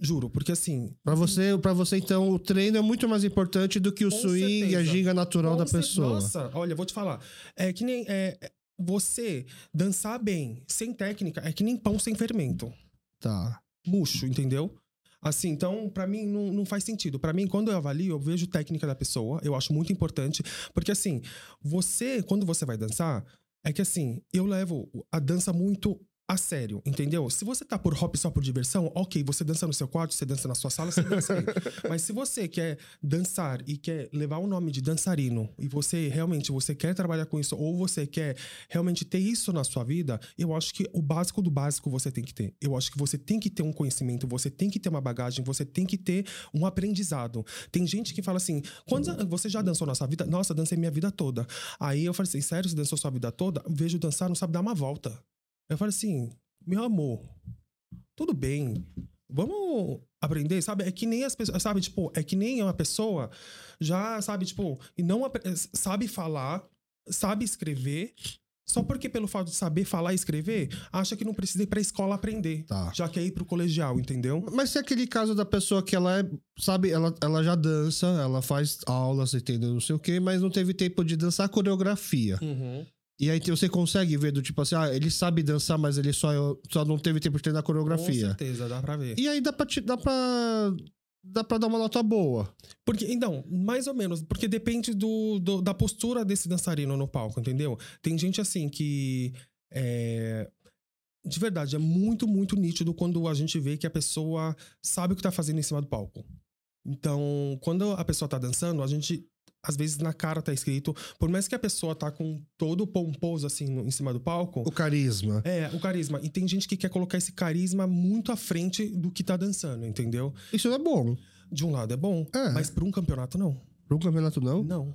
Juro, porque assim. Pra você, pra você, então, o treino é muito mais importante do que o swing e a certeza. ginga natural com da pessoa. Nossa, olha, vou te falar. É que nem. é, você dançar bem, sem técnica, é que nem pão sem fermento. Tá. murcho, entendeu? Assim, então, pra mim, não, não faz sentido. Pra mim, quando eu avalio, eu vejo técnica da pessoa, eu acho muito importante. Porque, assim, você, quando você vai dançar, é que, assim, eu levo a dança muito a sério, entendeu? Se você tá por hop só por diversão, ok, você dança no seu quarto, você dança na sua sala, você dança aí. Mas se você quer dançar e quer levar o nome de dançarino, e você realmente você quer trabalhar com isso, ou você quer realmente ter isso na sua vida, eu acho que o básico do básico você tem que ter. Eu acho que você tem que ter um conhecimento, você tem que ter uma bagagem, você tem que ter um aprendizado. Tem gente que fala assim: quando você já dançou na sua vida? Nossa, dancei minha vida toda. Aí eu falei assim: sério, você dançou sua vida toda? Vejo dançar, não sabe dar uma volta. Eu falei assim: meu amor, tudo bem. Vamos aprender, sabe? É que nem as pessoas, sabe? Tipo, é que nem uma pessoa já, sabe? Tipo, e não apre- sabe falar, sabe escrever, só porque pelo fato de saber falar e escrever, acha que não precisa ir pra escola aprender. Tá. Já quer ir pro colegial, entendeu? Mas se é aquele caso da pessoa que ela é, sabe, ela, ela já dança, ela faz aulas, entendeu? Não sei o quê, mas não teve tempo de dançar coreografia. Uhum. E aí você consegue ver do tipo assim, ah, ele sabe dançar, mas ele só, só não teve tempo de treinar Com coreografia. certeza, dá pra ver. E aí dá pra, te- dá pra. Dá pra dar uma nota boa. Porque, então, mais ou menos, porque depende do, do- da postura desse dançarino no palco, entendeu? Tem gente assim que. é, de verdade, é muito, muito nítido quando a gente vê que a pessoa sabe o que tá fazendo em cima do palco. Então, quando a pessoa tá dançando, a gente. Às vezes na cara tá escrito, por mais que a pessoa tá com todo pomposo assim no- em cima do palco, O carisma. é, o carisma. E tem gente que quer colocar esse carisma muito à frente do que tá dançando, entendeu? Isso é bom. De um lado é bom, É. mas para um campeonato não. Para um campeonato não? Não.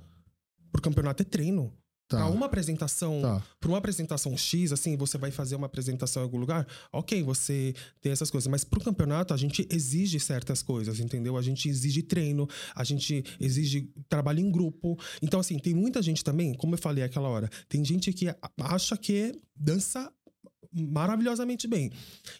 Pro campeonato é treino. Tá. Pra uma apresentação, Tá. pra uma apresentação X, assim, você vai fazer uma apresentação em algum lugar, ok, você tem essas coisas. Mas pro campeonato, a gente exige certas coisas, entendeu? A gente exige treino, a gente exige trabalho em grupo. Então, assim, tem muita gente também, como eu falei aquela hora, tem gente que acha que dança maravilhosamente bem.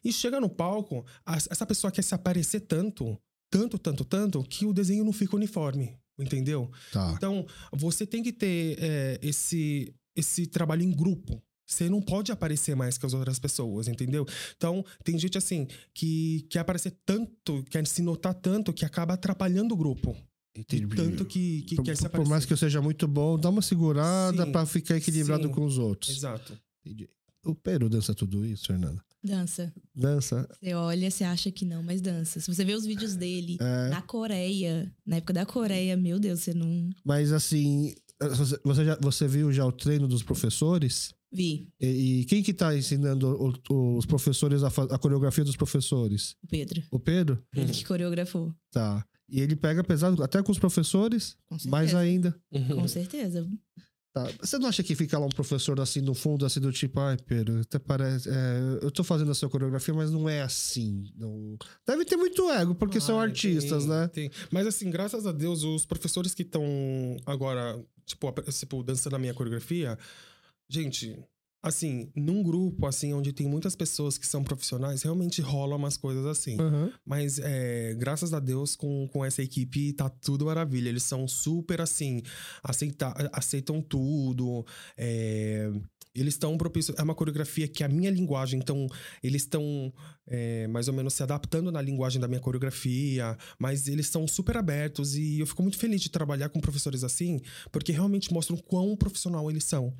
E chega no palco, essa pessoa quer se aparecer tanto, tanto, tanto, tanto, que o desenho não fica uniforme. Entendeu? Tá. Então, você tem que ter é, esse, esse trabalho em grupo. Você não pode aparecer mais que as outras pessoas, entendeu? Então, tem gente assim que quer aparecer tanto, quer se notar tanto, que acaba atrapalhando o grupo. Entendi. Tanto que, que Por, quer se por aparecer. mais que eu seja muito bom, dá uma segurada pra ficar equilibrado Sim. com os outros. Exato. Entendi. O Peru dança tudo isso, Fernanda? Dança. Dança. Você olha, você acha que não, mas dança. Se você vê os vídeos dele É, na Coreia, na época da Coreia, meu Deus, você não. mas assim, você, já, você viu já o treino dos professores? Vi E, e quem que tá ensinando o- os professores a, a coreografia dos professores? o Pedro. O Pedro? Ele que coreografou. Tá. E ele pega pesado até com os professores, Com certeza. mais ainda. Com certeza. Tá. Você não acha que fica lá um professor assim no fundo, assim do tipo, ai, Pedro, até parece. é, eu tô fazendo a sua coreografia, mas não é assim. Não... Deve ter muito ego, porque são artistas, tem, né? tem. Mas assim, graças a Deus, os professores que estão agora, tipo, tipo, dançando a minha coreografia, gente, Assim, num grupo, assim, onde tem muitas pessoas que são profissionais, realmente rola umas coisas assim. Aham. Mas, é, graças a Deus, com, com essa equipe tá tudo maravilha. Eles são super, assim, aceita, aceitam tudo. é, eles estão propícios. É uma coreografia que é a minha linguagem, então eles estão é, mais ou menos se adaptando na linguagem da minha coreografia, mas eles são super abertos e eu fico muito feliz de trabalhar com professores assim, porque realmente mostram quão profissional eles são.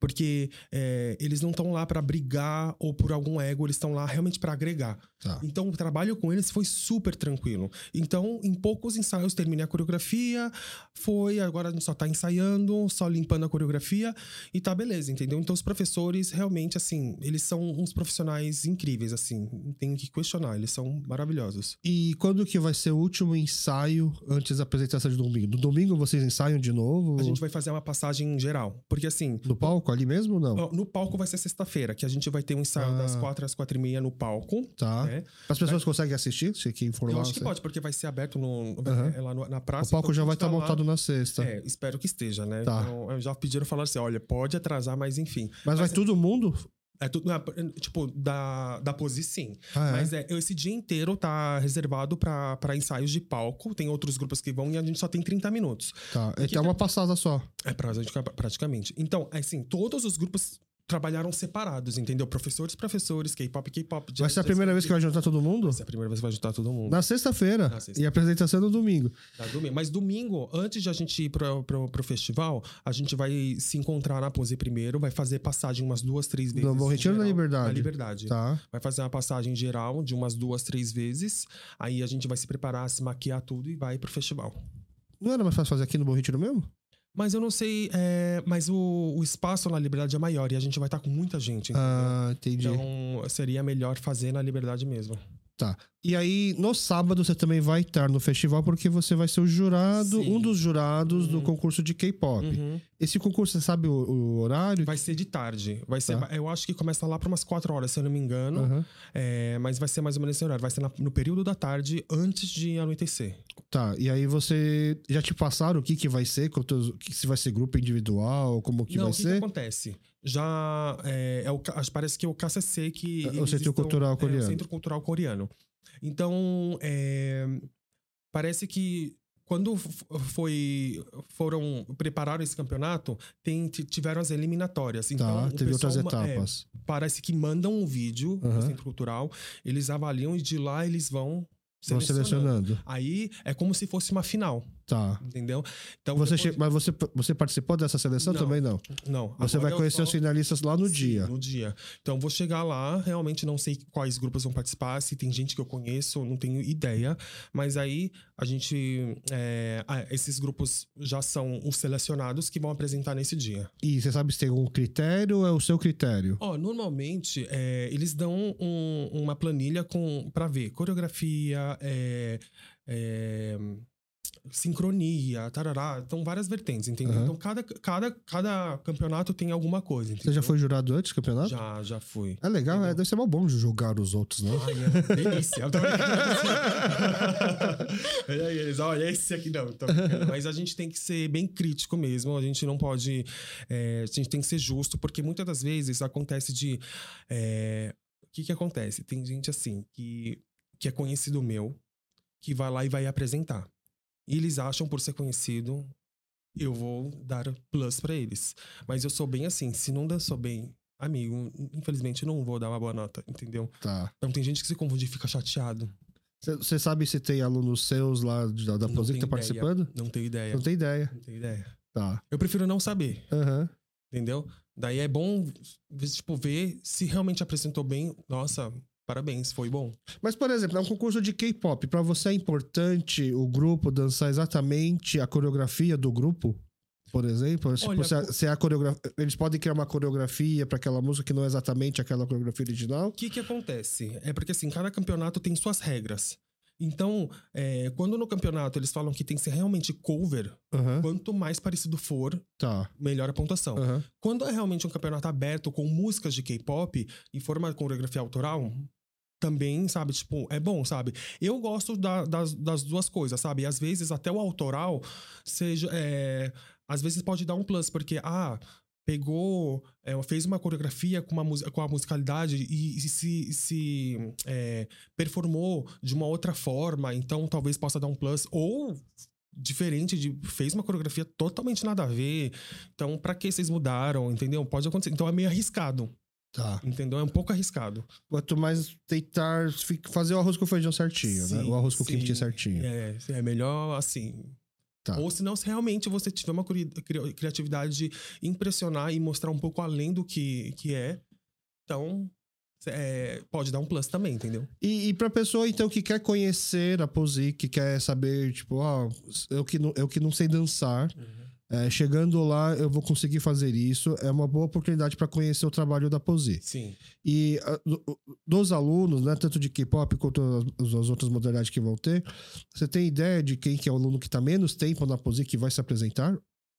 Porque é, eles não estão lá para brigar ou por algum ego, eles estão lá realmente para agregar. Tá. Então, o trabalho com eles foi super tranquilo. Então, em poucos ensaios, terminei a coreografia, foi, agora a gente só tá ensaiando, só limpando a coreografia e tá beleza, entendeu? Então, os professores, realmente, assim, eles são uns profissionais incríveis, assim, não tenho que questionar, eles são maravilhosos. E quando que vai ser o último ensaio antes da apresentação de domingo? No domingo vocês ensaiam de novo? A gente vai fazer uma passagem geral, porque assim, No palco ali mesmo ou não? no palco vai ser sexta-feira, que a gente vai ter um ensaio Ah. das quatro às quatro e meia no palco, Tá. né? As pessoas conseguem assistir? Você que informar? Eu acho que pode, porque vai ser aberto no, Aham. é, lá no- na praça. O palco então já vai estar tá lá. montado na sexta. É, espero que esteja, né? Tá. Então, já pediram falar assim: olha, pode atrasar, mas enfim. Mas, vai todo mundo? É tudo, é, tipo, da, da pose sim. Ah, é? Mas é, esse dia inteiro tá reservado pra pra ensaios de palco. Tem outros grupos que vão e a gente só tem 30 minutos. Tá. que Então é uma passada só. É pra gente, praticamente. Então, assim, todos os grupos trabalharam separados, entendeu? Professores, professores, K-pop, K-pop. Vai ser a primeira vez que vai juntar todo mundo? Vai ser a primeira vez que vai juntar todo mundo. Na sexta-feira. Na sexta. E a apresentação é no domingo. Tá, domingo. Mas domingo, antes de a gente ir pro, pro, pro festival, a gente vai se encontrar na pose primeiro, vai fazer passagem umas duas, três vezes. No Bom Retiro na. Liberdade? Na Liberdade. Tá. Vai fazer uma passagem geral de umas duas, três vezes. Aí a gente vai se preparar, se maquiar tudo e vai pro festival. Não era mais fácil fazer aqui no Bom Retiro mesmo? Mas eu não sei, é, mas o, o espaço na Liberdade é maior e a gente vai estar com muita gente. entendeu? Ah, entendi. Então seria melhor fazer na Liberdade mesmo. Tá. E aí, no sábado, você também vai estar no festival porque você vai ser o jurado, Sim. um dos jurados do Uhum. concurso de K-pop. Uhum. Esse concurso, você sabe o, o horário? Vai ser de tarde. Vai ser, Tá. Eu acho que começa lá para umas quatro horas, se eu não me engano. Aham. É, mas vai ser mais ou menos esse horário. Vai ser na- no período da tarde, antes de anoitecer. Tá. E aí você já te passaram o que que vai ser? Quantos, que se vai ser grupo individual? Como que não, vai o que, que ser? acontece? Já é, é o, parece que é o KCC que... É o eles Centro Cultural É, Coreano. o Centro Cultural Coreano. Então, é, parece que quando foi, foram prepararam esse campeonato, tem, tiveram as eliminatórias. Então, Tá, o teve outras pessoal é, etapas. parece que mandam um vídeo no Centro Cultural, eles avaliam e de lá eles vão Vão selecionando. selecionando. Aí é como se fosse uma final, Tá. entendeu? Então Você depois- Mas você, você participou dessa seleção Não. também não? não. Você vai conhecer só- os finalistas lá no Sim, dia. No dia. Então, vou chegar lá, realmente não sei quais grupos vão participar, se tem gente que eu conheço, não tenho ideia. Mas aí, a gente. é, esses grupos já são os selecionados que vão apresentar nesse dia. E você sabe se tem algum critério ou é o seu critério? Ó, normalmente, é, eles dão um- uma planilha com para ver coreografia, é, é, sincronia, tarará. Então, várias vertentes, entendeu? Aham. Então, cada, cada, cada campeonato tem alguma coisa, entendeu? Você já foi jurado antes do campeonato? Já, já fui. É legal, é, deve ser mal bom julgar os outros, não? Ai, é delícia. Eu tô brincando. e aí eles, olha, esse aqui não. Mas a gente tem que ser bem crítico mesmo. A gente não pode. é, a gente tem que ser justo, porque muitas das vezes acontece de. é, o que que acontece? Tem gente assim que, que é conhecido meu, que vai lá e vai apresentar. E eles acham, por ser conhecido, eu vou dar plus pra eles. Mas eu sou bem assim, se não dançou bem, amigo, infelizmente não vou dar uma boa nota, entendeu? Tá. Então tem gente que se confunde e fica chateado. Você sabe se tem alunos seus lá da, da Posi que tá participando? Não tenho ideia. Não tem ideia. Não tenho ideia. Tá. Eu prefiro não saber, Aham. entendeu? Daí é bom, tipo, ver se realmente apresentou bem. Nossa, parabéns, foi bom. Mas, por exemplo, é um concurso de K-pop. Pra você é importante o grupo dançar exatamente a coreografia do grupo? Por exemplo, Tipo, Olha, se, a- se a coreografia, eles podem criar uma coreografia pra aquela música que não é exatamente aquela coreografia original? O que que acontece? É porque, assim, cada campeonato tem suas regras. Então, é, quando no campeonato eles falam que tem que ser realmente cover, Aham. quanto mais parecido for, Tá. melhor a pontuação. Aham. Quando é realmente um campeonato aberto com músicas de K-pop e for uma coreografia autoral, também, sabe, tipo, é bom, sabe? Eu gosto da- das, das duas coisas, sabe? Às vezes até o autoral seja. é, às vezes pode dar um plus, porque, ah. pegou, é, fez uma coreografia com, uma, com a musicalidade e, e se, se é, performou de uma outra forma, então talvez possa dar um plus. Ou diferente de fez uma coreografia totalmente nada a ver. Então, pra que vocês mudaram, entendeu? Pode acontecer. Então é meio arriscado, Tá. entendeu? É um pouco arriscado. Quanto mais tentar fazer o arroz com feijão certinho, né? Sim, O arroz com kimchi certinho. É, é melhor assim. Tá. Ou se não, se realmente você tiver uma criatividade de impressionar e mostrar um pouco além do que, que é, então é, pode dar um plus também, entendeu? E, e pra pessoa, então, que quer conhecer a Posi, que quer saber, tipo, ó, eu que não, eu que não sei dançar, é, chegando lá eu vou conseguir fazer isso, é uma boa oportunidade pra conhecer o trabalho da Posi. Sim. E a, do- dos alunos, né, tanto de K-pop quanto as, as outras modalidades que vão ter, você tem ideia de quem que é o aluno que tá menos tempo na Posi que vai se apresentar?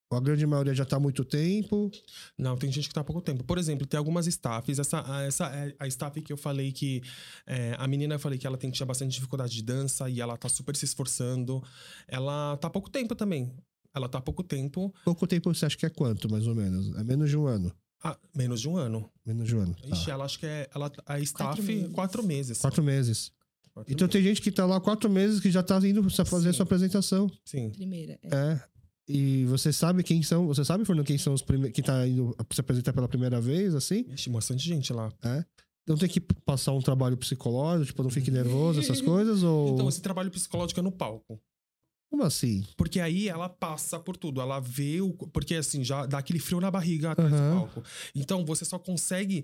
A grande maioria já tá há muito tempo? Não, tem gente que tá há pouco tempo. Por exemplo, tem algumas staffs. Essa, a- essa é a staff que eu falei que. é, a menina eu falei que ela tem, tinha bastante dificuldade de dança e ela tá super se esforçando. Ela tá há pouco tempo também. Ela tá há pouco tempo. Pouco tempo você acha que é quanto, mais ou menos? É menos de um ano. Ah, menos de um ano. Menos de um ano. Tá. Ixi, ela acho que é. Ela, a staff, meses. quatro meses. Quatro meses. Quatro Então tem gente que tá lá quatro meses que já tá indo fazer a sua apresentação. Sim. Primeira. é. É. E você sabe quem são. Você sabe, Fernando, quem são os primeiros. que tá indo se apresentar pela primeira vez, assim? Ixi, bastante gente lá. Não tem que passar um trabalho psicológico, tipo, não fique nervoso, essas coisas? Ou. Então, esse trabalho psicológico é no palco. Como assim? Porque aí ela passa por tudo. Ela vê o. Porque assim, já dá aquele frio na barriga atrás Aham. do palco. Então, você só consegue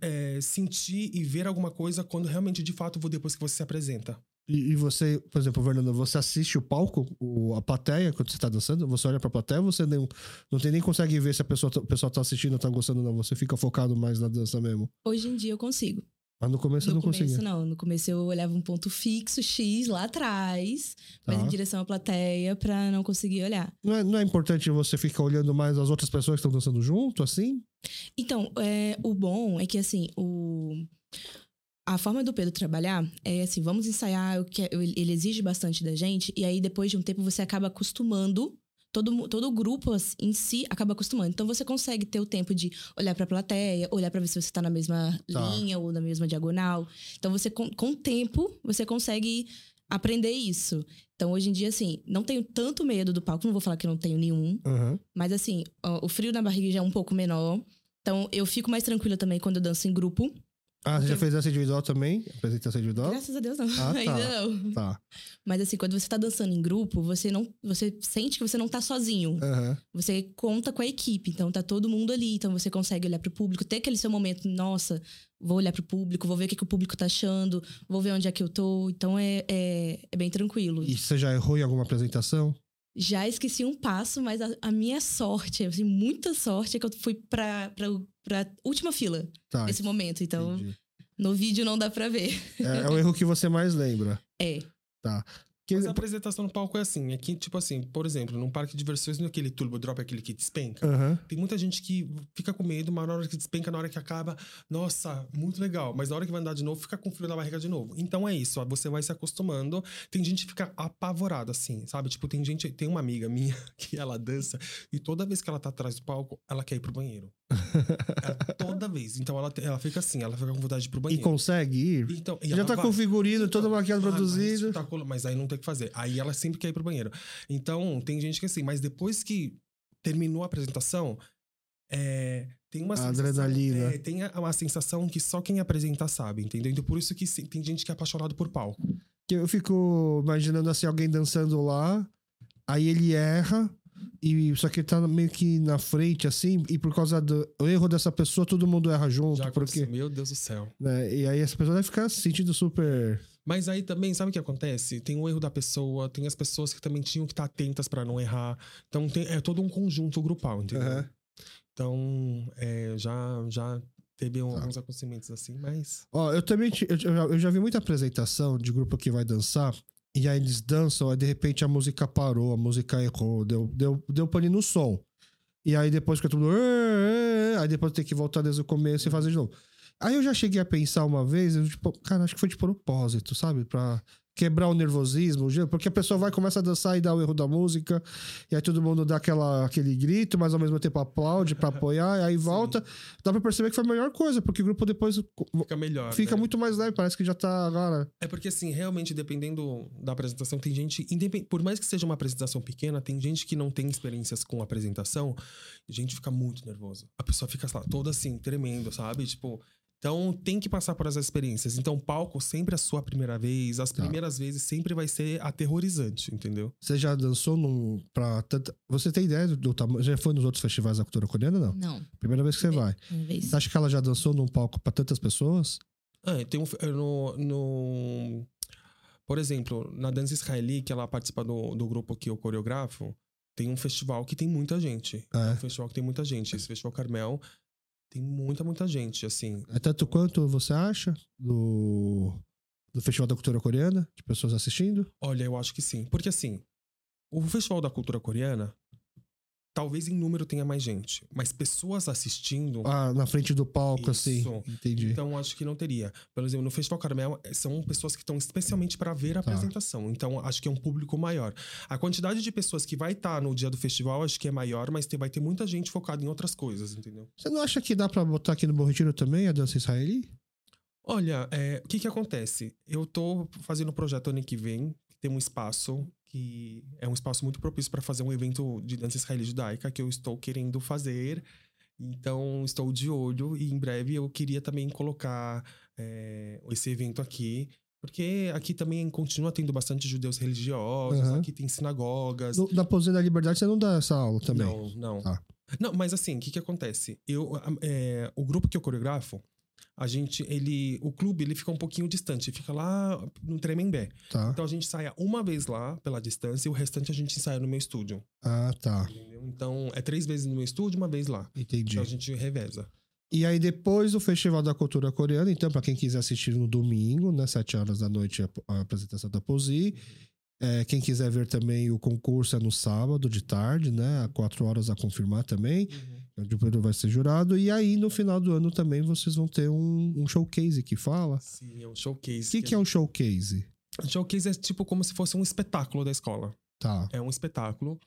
é, sentir e ver alguma coisa quando realmente, de fato, depois que você se apresenta. E, e você, por exemplo, Fernando, você assiste o palco, o- a plateia, quando você tá dançando? Você olha pra plateia ou você nem, não tem nem consegue ver se a pessoa, tá- o pessoal tá assistindo ou tá gostando, não? Você fica focado mais na dança mesmo. Hoje em dia eu consigo. Mas no começo no eu não começo, conseguia. não. No começo eu olhava um ponto fixo, X, lá atrás, mas Tá. em direção à plateia pra não conseguir olhar. Não é, não é importante você ficar olhando mais as outras pessoas que estão dançando junto, assim? Então, é, o bom é que, assim, o... A forma do Pedro trabalhar é assim, vamos ensaiar, eu eu- ele exige bastante da gente, e aí depois de um tempo você acaba acostumando, todo, todo o grupo em si acaba acostumando. Então você consegue ter o tempo de olhar pra plateia, olhar pra ver se você tá na mesma Tá. linha ou na mesma diagonal. Então você, com, com o tempo, você consegue aprender isso. Então hoje em dia, assim, não tenho tanto medo do palco, não vou falar que não tenho nenhum, Aham. mas assim, o frio na barriga já é um pouco menor. Então eu fico mais tranquila também quando eu danço em grupo. Ah, você já Ok. fez essa individual também? Apresentação individual? Graças a Deus não. Ah, tá. Ainda não. Tá. Mas assim, quando você tá dançando em grupo, você não, você sente que você não tá sozinho. Aham. Você conta com a equipe, então tá todo mundo ali, então você consegue olhar pro público, ter aquele seu momento, nossa, vou olhar pro público, vou ver o que, que o público tá achando, vou ver onde é que eu tô. Então é, é, é bem tranquilo. E você já errou em alguma apresentação? Já esqueci um passo, mas a, a minha sorte, assim, muita sorte, é que eu fui pra, pra, última fila Tá. nesse momento. Então, entendi. no vídeo não dá pra ver. É, é o erro que você mais lembra. É. Que- Mas a apresentação no palco é assim: é que, tipo assim, por exemplo, num parque de diversões, não é aquele turbo drop, é aquele que despenca. Aham. Tem muita gente que fica com medo, mas na hora que despenca, na hora que acaba, nossa, muito legal. Mas na hora que vai andar de novo, fica com frio na barriga de novo. Então é isso, ó, você vai se acostumando. Tem gente que fica apavorada, assim, sabe? Tipo, tem gente, tem uma amiga minha que ela dança e toda vez que ela tá atrás do palco, ela quer ir pro banheiro. Ela- toda vez. Então ela, ela fica assim, ela fica com vontade de ir pro E banheiro. consegue ir? Então, e Já tá vai. com o figurino, todo maquiado, Ah, mas espetacular, Mas aí não tem o que fazer. Aí ela sempre quer ir pro banheiro. Então, tem gente que assim, mas depois que terminou a apresentação, é, tem uma A sensação, é, tem uma sensação que só quem apresenta sabe, entendeu? Então, por isso que tem gente que é apaixonado por palco. Que eu fico imaginando assim, alguém dançando lá, aí ele erra, e só que ele tá meio que na frente, assim, e por causa do erro dessa pessoa, todo mundo erra junto, Já porque. meu Deus do céu. né, E aí essa pessoa vai ficar se sentindo super. Mas aí também, sabe o que acontece? Tem o erro da pessoa, tem as pessoas que também tinham que estar atentas pra não errar. Então, tem- é todo um conjunto grupal, entendeu? Aham. Então, é, já, já teve Tá. alguns acontecimentos assim, mas. Ó, eu também. ti- Eu, já- eu já vi muita apresentação de grupo que vai dançar. E aí eles dançam, aí de repente a música parou, a música errou, deu, deu, deu pane no som. E aí depois fica tudo. Aí depois tem que voltar desde o começo e fazer de novo. Aí eu já cheguei a pensar uma vez, eu, tipo, cara, acho que foi de propósito, sabe? Pra quebrar o nervosismo, porque a pessoa vai, começa a dançar e dá o erro da música, e aí todo mundo dá aquela, aquele grito, mas ao mesmo tempo aplaude pra apoiar, e aí volta. Dá pra perceber que foi a melhor coisa, porque o grupo depois Fica melhor. fica né? muito mais leve, parece que já tá agora. É porque, assim, realmente, dependendo da apresentação, tem gente. Por mais que seja uma apresentação pequena, tem gente que não tem experiências com apresentação e a gente fica muito nervoso. A pessoa fica lá, toda assim, tremendo, sabe? Tipo. Então tem que passar por essas experiências. Então, o palco sempre é a sua primeira vez. As Tá. primeiras vezes sempre vai ser aterrorizante, entendeu? Você já dançou num. Pra tanta... Você tem ideia do, tamanho? Já foi nos outros festivais da cultura coreana? Não. Não, Primeira vez que você vai. vez. Você acha que ela já dançou num palco pra tantas pessoas? Ah, tem um. No, no- por exemplo, na dança israeli, que ela participa do, do grupo que eu coreografo, tem um festival que tem muita gente. É um É. festival que tem muita gente. Esse Festival Carmel tem muita, muita gente, assim. É tanto quanto você acha do, do Festival da Cultura Coreana? De pessoas assistindo? Olha, eu acho que sim. Porque, assim, o Festival da Cultura Coreana, talvez em número tenha mais gente. Mas pessoas assistindo... Ah, na frente do palco, assim. Isso. Entendi. Então, acho que não teria. Por exemplo, no Festival Carmel, eh, são pessoas que estão especialmente para ver a Tá. apresentação. Então, acho que é um público maior. A quantidade de pessoas que vai estar no dia do festival, acho que é maior, mas vai ter muita gente focada em outras coisas, entendeu? Você não acha que dá pra botar aqui no Bom Retiro também a dança israeli? Olha, é, o que que acontece? Eu tô fazendo um projeto ano que vem, tem um espaço que é um espaço muito propício para fazer um evento de dança israeli judaica que eu estou querendo fazer. Então, estou de olho e em breve eu queria também colocar é, esse evento aqui. Porque aqui também continua tendo bastante judeus religiosos, Aham. aqui tem sinagogas. No- na Pousina da Liberdade você não dá essa aula também? Não, não. Tá. Não, mas assim, o que que acontece? Eu, é, o grupo que eu coreografo, a gente, ele, o clube, ele fica um pouquinho distante, fica lá no Tremembé. Tá. Então a gente saia uma vez lá pela distância e o restante a gente ensaia no meu estúdio. Ah, tá. entendeu? Então é três vezes no meu estúdio, uma vez lá. Entendi. Então a gente reveza. E aí, depois do Festival da Cultura Coreana, então, pra quem quiser assistir no domingo, né, 7 horas da noite, a, apresentação da Posi. É, quem quiser ver também o concurso é no sábado de tarde, né? 4 horas a confirmar também. Pedro vai ser jurado. E aí, no final do ano também, vocês vão ter um, um showcase que fala. Sim, é um showcase. O que, que é um showcase? Um showcase é tipo como se fosse um espetáculo da escola. Tá. É um espetáculo.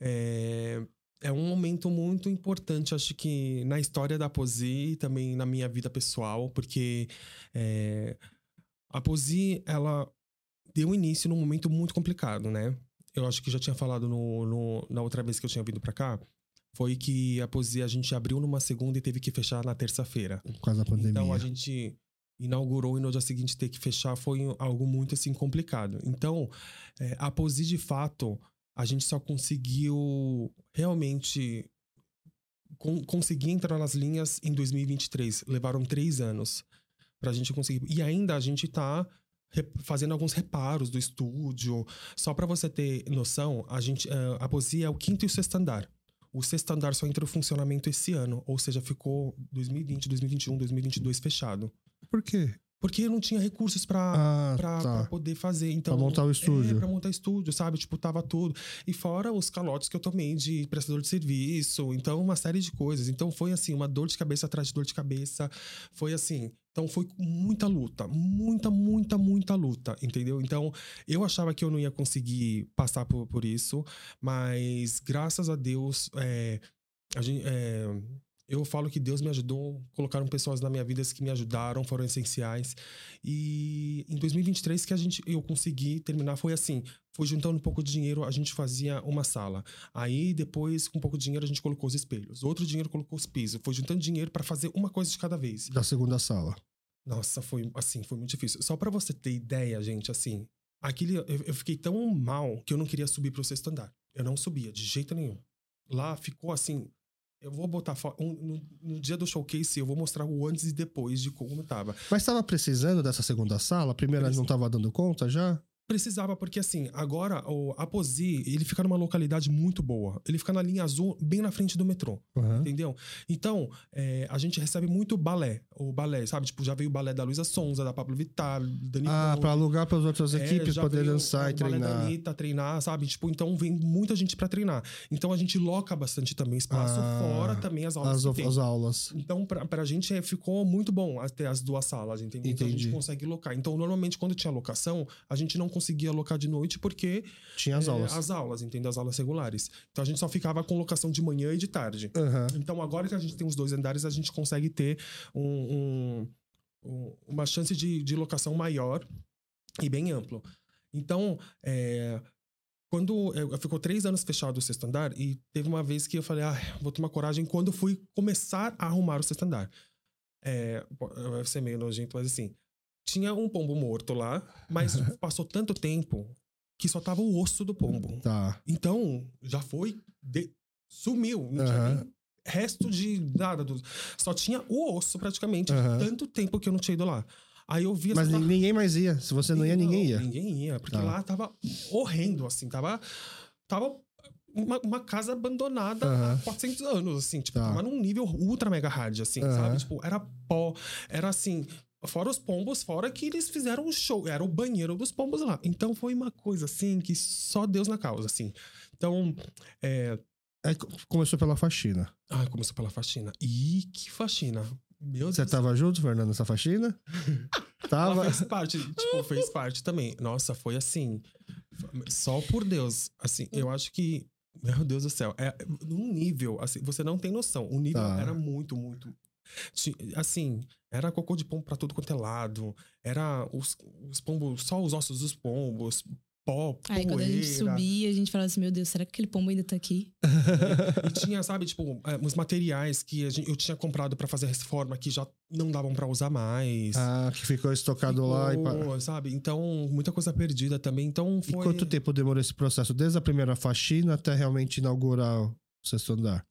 É, é um momento muito importante, acho que na história da Posi e também na minha vida pessoal, porque é, a Posi, ela deu início num momento muito complicado, né? Eu acho que já tinha falado no, no- na outra vez que eu tinha vindo pra cá. Foi que a Posi a gente abriu numa segunda e teve que fechar na terça-feira. Por causa da pandemia. Então a gente inaugurou e no dia seguinte ter que fechar foi algo muito assim complicado. Então, é, a Posi de fato, a gente só conseguiu realmente con- conseguir entrar nas linhas em 2023. Levaram três anos pra gente conseguir. E ainda a gente tá re- fazendo alguns reparos do estúdio. Só pra você ter noção, a gente eh, a Posi é o quinto e o sexto andar. O sexto andar só entrou em funcionamento esse ano, ou seja, ficou 2020, 2021, 2022 fechado. Por quê? Porque eu não tinha recursos pra, Ah, pra, tá. pra poder fazer. Então, Pra montar o estúdio. É, pra montar estúdio, sabe? Tipo, tava tudo. E fora os calotes que eu tomei de prestador de serviço. Então, uma série de coisas. Então, foi assim, uma dor de cabeça atrás de dor de cabeça. Foi assim. Então, foi muita luta. Muita, muita, muita luta. Entendeu? Então, eu achava que eu não ia conseguir passar por, por isso. Mas, graças a Deus, é, a gente. é, eu falo que Deus me ajudou, colocaram pessoas na minha vida que me ajudaram, foram essenciais. E em 2023 que a gente eu consegui terminar foi assim, foi juntando um pouco de dinheiro, a gente fazia uma sala. Aí depois com um pouco de dinheiro a gente colocou os espelhos. Outro dinheiro colocou os pisos. Foi juntando dinheiro para fazer uma coisa de cada vez. Da segunda sala. Nossa, foi assim, foi muito difícil. Só para você ter ideia, gente, assim, aquele eu, eu fiquei tão mal que eu não queria subir pro sexto andar. Eu não subia de jeito nenhum. Lá ficou assim, eu vou botar um- no, no dia do showcase, eu vou mostrar o antes e depois de como tava. Mas estava precisando dessa segunda sala? A primeira não estava dando conta já? Precisava, porque assim, agora o Aposi, ele fica numa localidade muito boa. Ele fica na linha azul, bem na frente do metrô. Aham. Entendeu? Então, é, a gente recebe muito balé. O balé, sabe? Tipo, já veio o balé da Luísa Sonza, da Pablo Vittar, Dani Ah, pra alugar para as outras É, equipes já poder dançar e o balé da treinar. Anitta treinar, sabe? Tipo, então vem muita gente pra treinar. Então a gente loca bastante também espaço, Ah, fora também as aulas As, as aulas. Então, pra, pra gente é, ficou muito bom ter as duas salas, entendeu? Então a Entendi. gente consegue locar. Então, normalmente, quando tinha locação, a gente não conseguia locar de noite porque Tinha as é, aulas. as aulas, entendeu? As aulas regulares. Então a gente só ficava com locação de manhã e de tarde. Aham. Então, agora que a gente tem os dois andares, a gente consegue ter um- um- um- uma chance de, de locação maior e bem amplo. Então, é, quando eu, ficou três anos fechado o sexto andar, e teve uma vez que eu falei, ah, vou tomar coragem quando eu fui começar a arrumar o sexto andar. É, vai ser meio nojento, mas assim, tinha um pombo morto lá, mas passou tanto tempo que só tava o osso do pombo. Tá. Então, já foi. de- Sumiu. Não tinha nem resto de nada. Do... Só tinha o osso praticamente. Aham. Tanto tempo que eu não tinha ido lá. Aí eu vi Mas ni- ninguém mais ia. Se você não ia, ninguém ia. Ninguém ia. Porque Tá. lá tava horrendo, assim. Tava. Tava. Uma, uma casa abandonada há Aham. 400 anos, assim. Tipo, Tá. tava num nível ultra mega hard, assim, Aham. sabe? Tipo, era pó. Era assim. Fora os pombos, fora que eles fizeram um show. Era o banheiro dos pombos lá. Então foi uma coisa, assim, que só Deus na causa, assim. Então, é, Aí co- começou pela faxina. Ai, começou pela faxina. Ih, que faxina. Meu Deus. Você tava junto, Fernando, nessa faxina? Ela tava. fez parte, tipo, fez parte também. Nossa, foi assim. Só por Deus. Assim, eu acho que. Meu Deus do céu. É num nível, assim, você não tem noção. O nível Tá. era muito, muito. Assim, era cocô de pombo pra tudo quanto é lado. Era os, os pombos, só os ossos dos pombos, pó, Aí quando a gente subia, a gente falava assim, meu Deus, será que aquele pombo ainda tá aqui? E tinha, sabe, tipo, é, uns materiais que a gente- eu tinha comprado pra fazer a reforma que já não davam pra usar mais. Ah, que ficou estocado lá. E Ficou, sabe? Então, muita coisa perdida também. Então, E foi. quanto tempo demorou esse processo? Desde a primeira faxina até realmente inaugurar o sexto andar?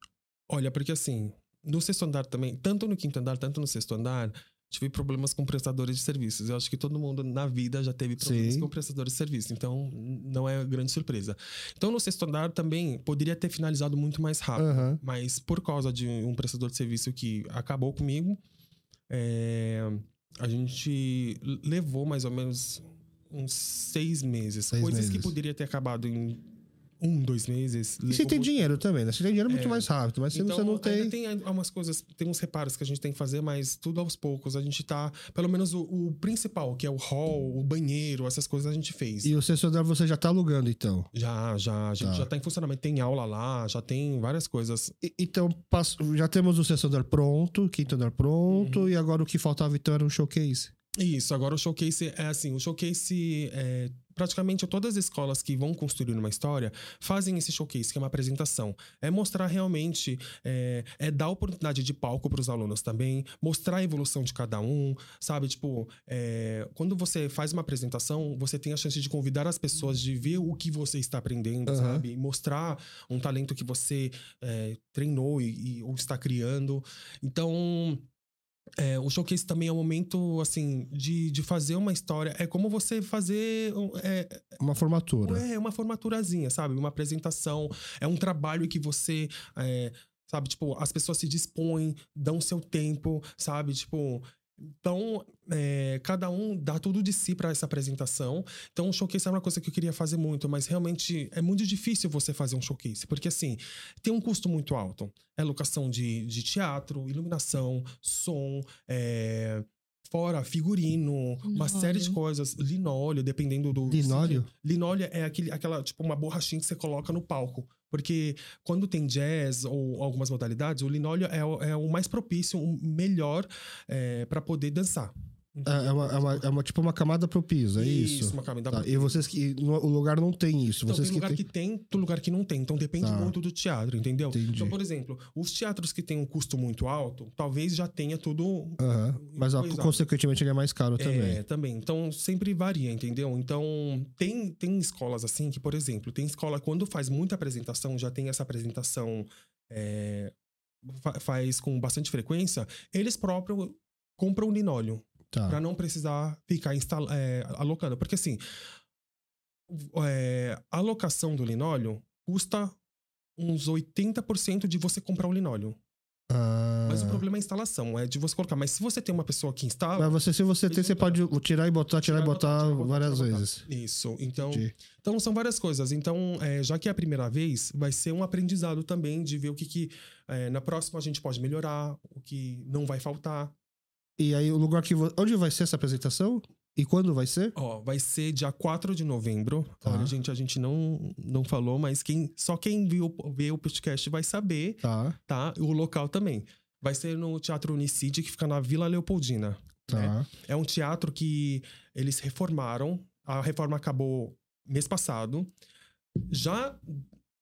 Olha, porque assim, no sexto andar também, tanto no quinto andar, tanto no sexto andar, tive problemas com prestadores de serviços. Eu acho que todo mundo na vida já teve problemas Sim. com prestadores de serviço. Então, não é grande surpresa. Então, no sexto andar também poderia ter finalizado muito mais rápido. Aham. Mas por causa de um prestador de serviço que acabou comigo, é, a gente levou mais ou menos uns seis meses. Seis Coisas que meses. poderia ter acabado em um, dois meses. E você tem muito dinheiro também, né? Você tem dinheiro muito É. mais rápido, mas se então, você não ainda tem. tem umas coisas, tem uns reparos que a gente tem que fazer, mas tudo aos poucos. A gente tá. Pelo menos o, o principal, que é o hall, o banheiro, essas coisas a gente fez. E o andar você já tá alugando, então. Já, já. A gente Tá. já tá em funcionamento. Tem aula lá, já tem várias coisas. E- então, já temos o andar pronto, o quinto andar pronto, Uhum. e agora o que faltava então era um showcase. Isso, agora o showcase é assim: o showcase é. Praticamente todas as escolas que vão construir uma história fazem esse showcase, que é uma apresentação. É mostrar realmente, é, é dar oportunidade de palco para os alunos também, mostrar a evolução de cada um, sabe? Tipo, é, quando você faz uma apresentação, você tem a chance de convidar as pessoas de ver o que você está aprendendo, Aham. sabe? E mostrar um talento que você é, treinou e, e- ou está criando. Então, é, o showcase também é um momento, assim, de, de fazer uma história. É como você fazer. É, Uma formatura. é uma formaturazinha, sabe? Uma apresentação. É um trabalho que você. é, sabe, tipo, as pessoas se dispõem, dão seu tempo, sabe? Tipo. Então, é, cada um dá tudo de si para essa apresentação. Então, o showcase é uma coisa que eu queria fazer muito, mas realmente é muito difícil você fazer um showcase, porque assim, tem um custo muito alto. É locação de, de teatro, iluminação, som, é, fora figurino, uma Linóleo. série de coisas, linóleo, dependendo do. Linóleo? Linóleo é aquele, aquela, tipo, uma borrachinha que você coloca no palco. Porque quando tem jazz ou algumas modalidades, o linóleo é, o- é o mais propício, o melhor é, para poder dançar. É, é uma, é uma- é uma- tipo uma camada pro piso, é isso? uma camada Tá, E vocês que. no- o lugar não tem isso. Então, vocês tem lugar que que tem, tem lugar que não tem. Então, depende Tá. muito do teatro, entendeu? Entendi. Então, por exemplo, os teatros que têm um custo muito alto, talvez já tenha tudo Aham. Mas ó, consequentemente ele é mais caro também. É, também. Então, sempre varia, entendeu? Então, tem, tem escolas assim que, por exemplo, tem escola quando faz muita apresentação, já tem essa apresentação é, fa- faz com bastante frequência, eles próprios compram linóleo Tá. para não precisar ficar instal- é, alocando. Porque assim, é, a locação do linóleo custa uns 80% de você comprar o linóleo. Ah, Mas o problema é a instalação, é de você colocar. Mas se você tem uma pessoa que instala. Mas você, se você tem, você pode tirar e botar, tirar e botar tirar e botar, várias tirar e botar. vezes. Isso. Então, Entendi. então são várias coisas. Então, é, já que é a primeira vez, vai ser um aprendizado também de ver o que, que é, na próxima a gente pode melhorar, o que não vai faltar. E aí, o lugar que. Onde vai ser essa apresentação? E quando vai ser? Ó, vai ser dia 4 de novembro. Tá. Olha, gente, a gente não, não falou, mas quem, só quem viu, vê o podcast vai saber, Tá, tá? O local também. Vai ser no Teatro Unicid, que fica na Vila Leopoldina. né? tá. É um teatro que eles reformaram. A reforma acabou mês passado. Já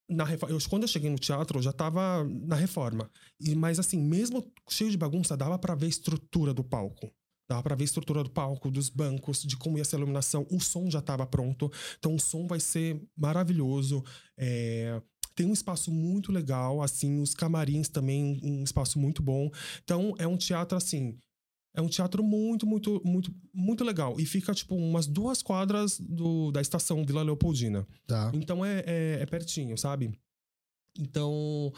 na eu, quando eu cheguei no teatro, eu já tava na reforma. E, mas assim, mesmo cheio de bagunça, dava pra ver a estrutura do palco. Dava pra ver a estrutura do palco, dos bancos, de como ia ser a iluminação. O som já tava pronto. Então o som vai ser maravilhoso. É, tem um espaço muito legal, assim, os camarins também, um espaço muito bom. Então é um teatro assim, é um teatro muito, muito, muito, muito legal. E fica, tipo, umas duas quadras do, da estação Vila Leopoldina. Tá. Então é, é, é pertinho, sabe? Então,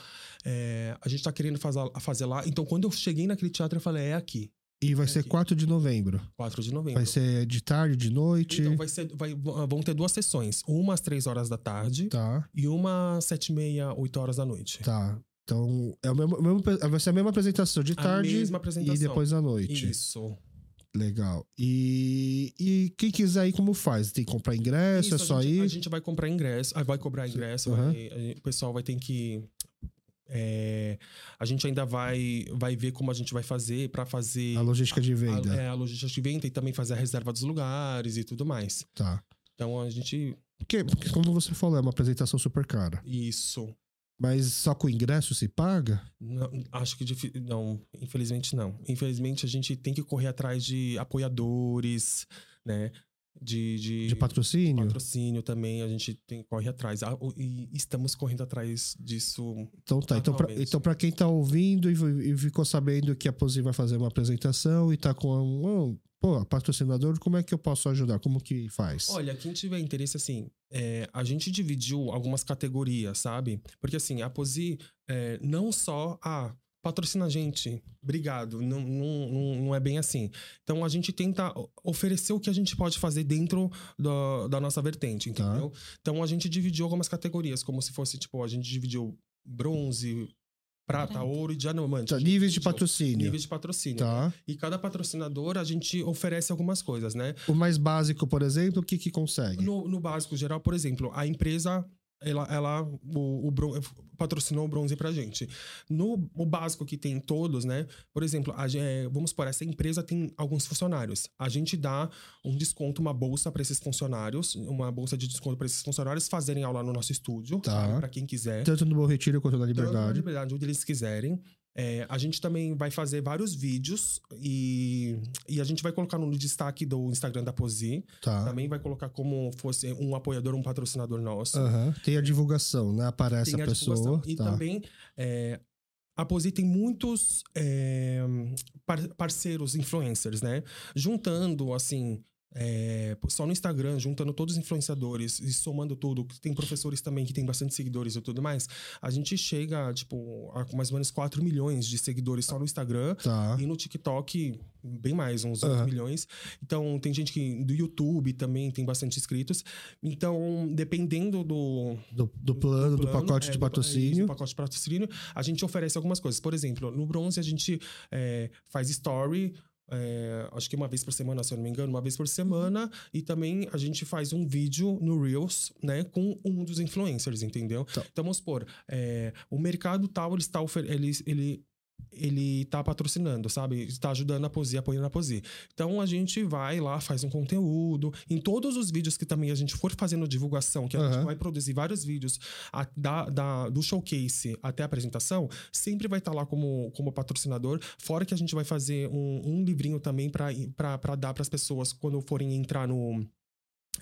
é, a gente tá querendo fazer, fazer lá. Então, quando eu cheguei naquele teatro, eu falei, é aqui, E vai ser Aqui. 4 de novembro. 4 de novembro. Vai ser de tarde, de noite. Então, vai ser, vai, vão ter duas sessões. Uma às 3 horas da tarde Tá, e uma às 7 e meia, 8 horas da noite. tá. Então, é o mesmo- vai ser a mesma apresentação de A tarde mesma apresentação. e depois à noite. Isso. Legal. E, e quem quiser ir, como faz? Tem que comprar ingresso? Isso, é só a gente, ir? A gente vai comprar ingresso, vai cobrar ingresso, Aham. vai- a o pessoal vai ter que. é, a gente ainda vai, vai ver como a gente vai fazer para fazer A logística de a, venda. é, a logística de venda e também fazer a reserva dos lugares e tudo mais. Tá. Então a gente. Porque, porque, como você falou, é uma apresentação super cara. Isso. Mas só com o ingresso se paga? Não, acho que difi- não, infelizmente não. Infelizmente a gente tem que correr atrás de apoiadores, né? De, de, De patrocínio? patrocínio também, a gente tem corre atrás. Ah, E estamos correndo atrás disso Então tá. Então pra, Atualmente. então, pra quem tá ouvindo e, e ficou sabendo que a Posi vai fazer uma apresentação e tá com um, pô, patrocinador, como é que eu posso ajudar? Como que faz? Olha, quem tiver interesse, assim, é, a gente dividiu algumas categorias, sabe? Porque, assim, a Posi é, não só. Ah, patrocina a gente, obrigado. Não, não, não, é bem assim. Então, a gente tenta oferecer o que a gente pode fazer dentro da, da nossa vertente, Tá. entendeu? Então, a gente dividiu algumas categorias, como se fosse, tipo, a gente dividiu bronze, prata, ouro e diamante. Tá, níveis de patrocínio. Níveis de patrocínio. Tá. E cada patrocinador, a gente oferece algumas coisas, né? O mais básico, por exemplo, o que que consegue? No, no básico geral, por exemplo, a empresa ela, ela o, o bron- patrocinou o bronze pra gente. No o básico que tem em todos, né? Por exemplo, a, é, vamos supor, essa empresa tem alguns funcionários. A gente dá um desconto, uma bolsa para esses funcionários, uma bolsa de desconto para esses funcionários fazerem aula no nosso estúdio, Tá. para quem quiser. Tanto no Bom Retiro quanto na Tanto na Liberdade. liberdade, onde eles quiserem. É, a gente também vai fazer vários vídeos e, e a gente vai colocar no destaque do Instagram da Posi. Tá. Também vai colocar como fosse um apoiador, um patrocinador nosso. Aham. Tem a divulgação, né? Aparece Tem a a pessoa. E tá. também é, a Posi tem muitos é, par- parceiros influencers, né? Juntando, assim, é, só no Instagram, juntando todos os influenciadores e somando tudo, tem professores também que tem bastante seguidores e tudo mais, a gente chega, tipo, a mais ou menos 4 milhões de seguidores só no Instagram. Tá. E no TikTok, bem mais, uns 8 Aham. milhões. Então, tem gente que do YouTube também tem bastante inscritos. Então, dependendo do, Do, do plano, do, plano, pacote é, de do- patrocínio. do pacote de patrocínio, a gente oferece algumas coisas. Por exemplo, no bronze a gente é, faz story. É, acho que uma vez por semana, se eu não me engano, uma vez por semana. E também a gente faz um vídeo no Reels, né, com um dos influencers, entendeu? Tá. Então, vamos supor, é, o mercado tal, ele está ele, ele, ele tá patrocinando, sabe? Está ajudando a Posi, apoiando a Posi. Então a gente vai lá, faz um conteúdo. Em todos os vídeos que também a gente for fazendo divulgação, que a Aham. gente vai produzir vários vídeos a- da, da- do showcase até a apresentação, sempre vai estar lá como, como patrocinador. Fora que a gente vai fazer um, um livrinho também para dar para as pessoas quando forem entrar no.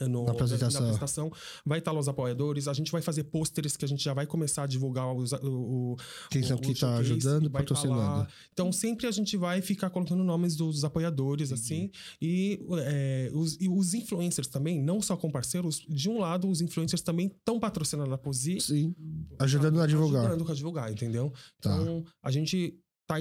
No, Na apresentação. na apresentação. Vai estar lá os apoiadores. A gente vai fazer pôsteres que a gente já vai começar a divulgar os, o, o, Quem o- que tá showcase, ajudando, tá patrocinando. Então, sempre a gente vai ficar colocando nomes dos apoiadores, assim. E, é, os, e os influencers também, não só com parceiros. De um lado, os influencers também estão patrocinando a Posi. Sim. Ajudando a divulgar. Ajudando a divulgar, entendeu? Tá. Então, a gente tá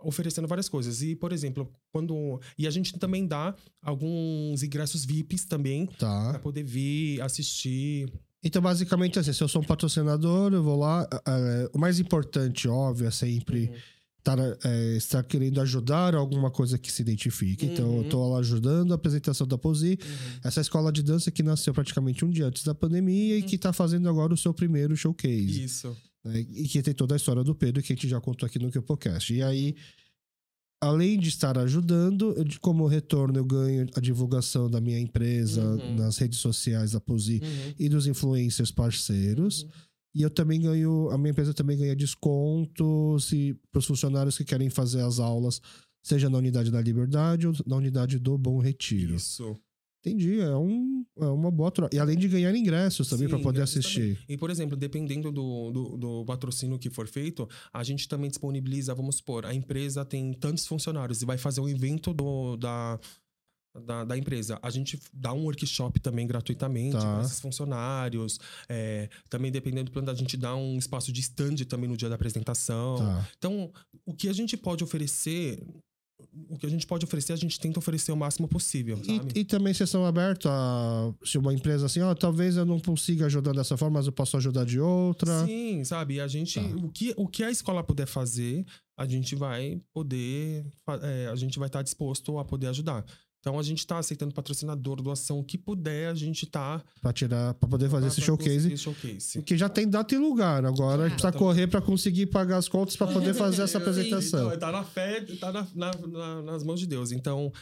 oferecendo várias coisas. E, por exemplo, quando... E a gente também dá alguns ingressos VIPs também, Tá. pra poder vir, assistir. Então, basicamente, assim, se eu sou um patrocinador, eu vou lá. é, o mais importante, óbvio, é sempre Uhum. estar, é, estar querendo ajudar alguma coisa que se identifique. Então, eu Uhum. tô lá ajudando a apresentação da Posi, essa escola de dança que nasceu praticamente um dia antes da pandemia e que tá fazendo agora o seu primeiro showcase. Isso. Né? E que tem toda a história do Pedro que a gente já contou aqui no podcast. E aí, além de estar ajudando, eu, de- como retorno eu ganho a divulgação da minha empresa Uhum. nas redes sociais da Posi Uhum. e dos influencers parceiros. E eu também ganho, a minha empresa também ganha desconto para os funcionários que querem fazer as aulas, seja na unidade da Liberdade ou na unidade do Bom Retiro. Isso. Entendi, é, um, é uma boa troca. E além de ganhar ingressos também para poder assistir. também. E, por exemplo, dependendo do, do, do patrocínio que for feito, a gente também disponibiliza, vamos supor, a empresa tem tantos funcionários e vai fazer um evento do, da, da, da empresa. A gente dá um workshop também gratuitamente Tá. para esses funcionários. É, também, dependendo do plano, a gente dá um espaço de stand também no dia da apresentação. Tá. Então, o que a gente pode oferecer. O que a gente pode oferecer, a gente tenta oferecer o máximo possível? E, e também vocês são abertos a. Se uma empresa assim, ó, talvez eu não consiga ajudar dessa forma, mas eu posso ajudar de outra. Sim, sabe? A gente. Tá. O, que, o que a escola puder fazer, a gente vai poder. é, a gente vai estar disposto a poder ajudar. Então a gente tá aceitando patrocinador, doação, o que puder, a gente tá. Pra tirar, para poder fazer pra- esse pra showcase. showcase. Que já tem data e lugar. Agora a gente precisa correr para conseguir pagar as contas para poder fazer essa apresentação. Então, tá na fé, tá na- na- na- nas mãos de Deus. Então,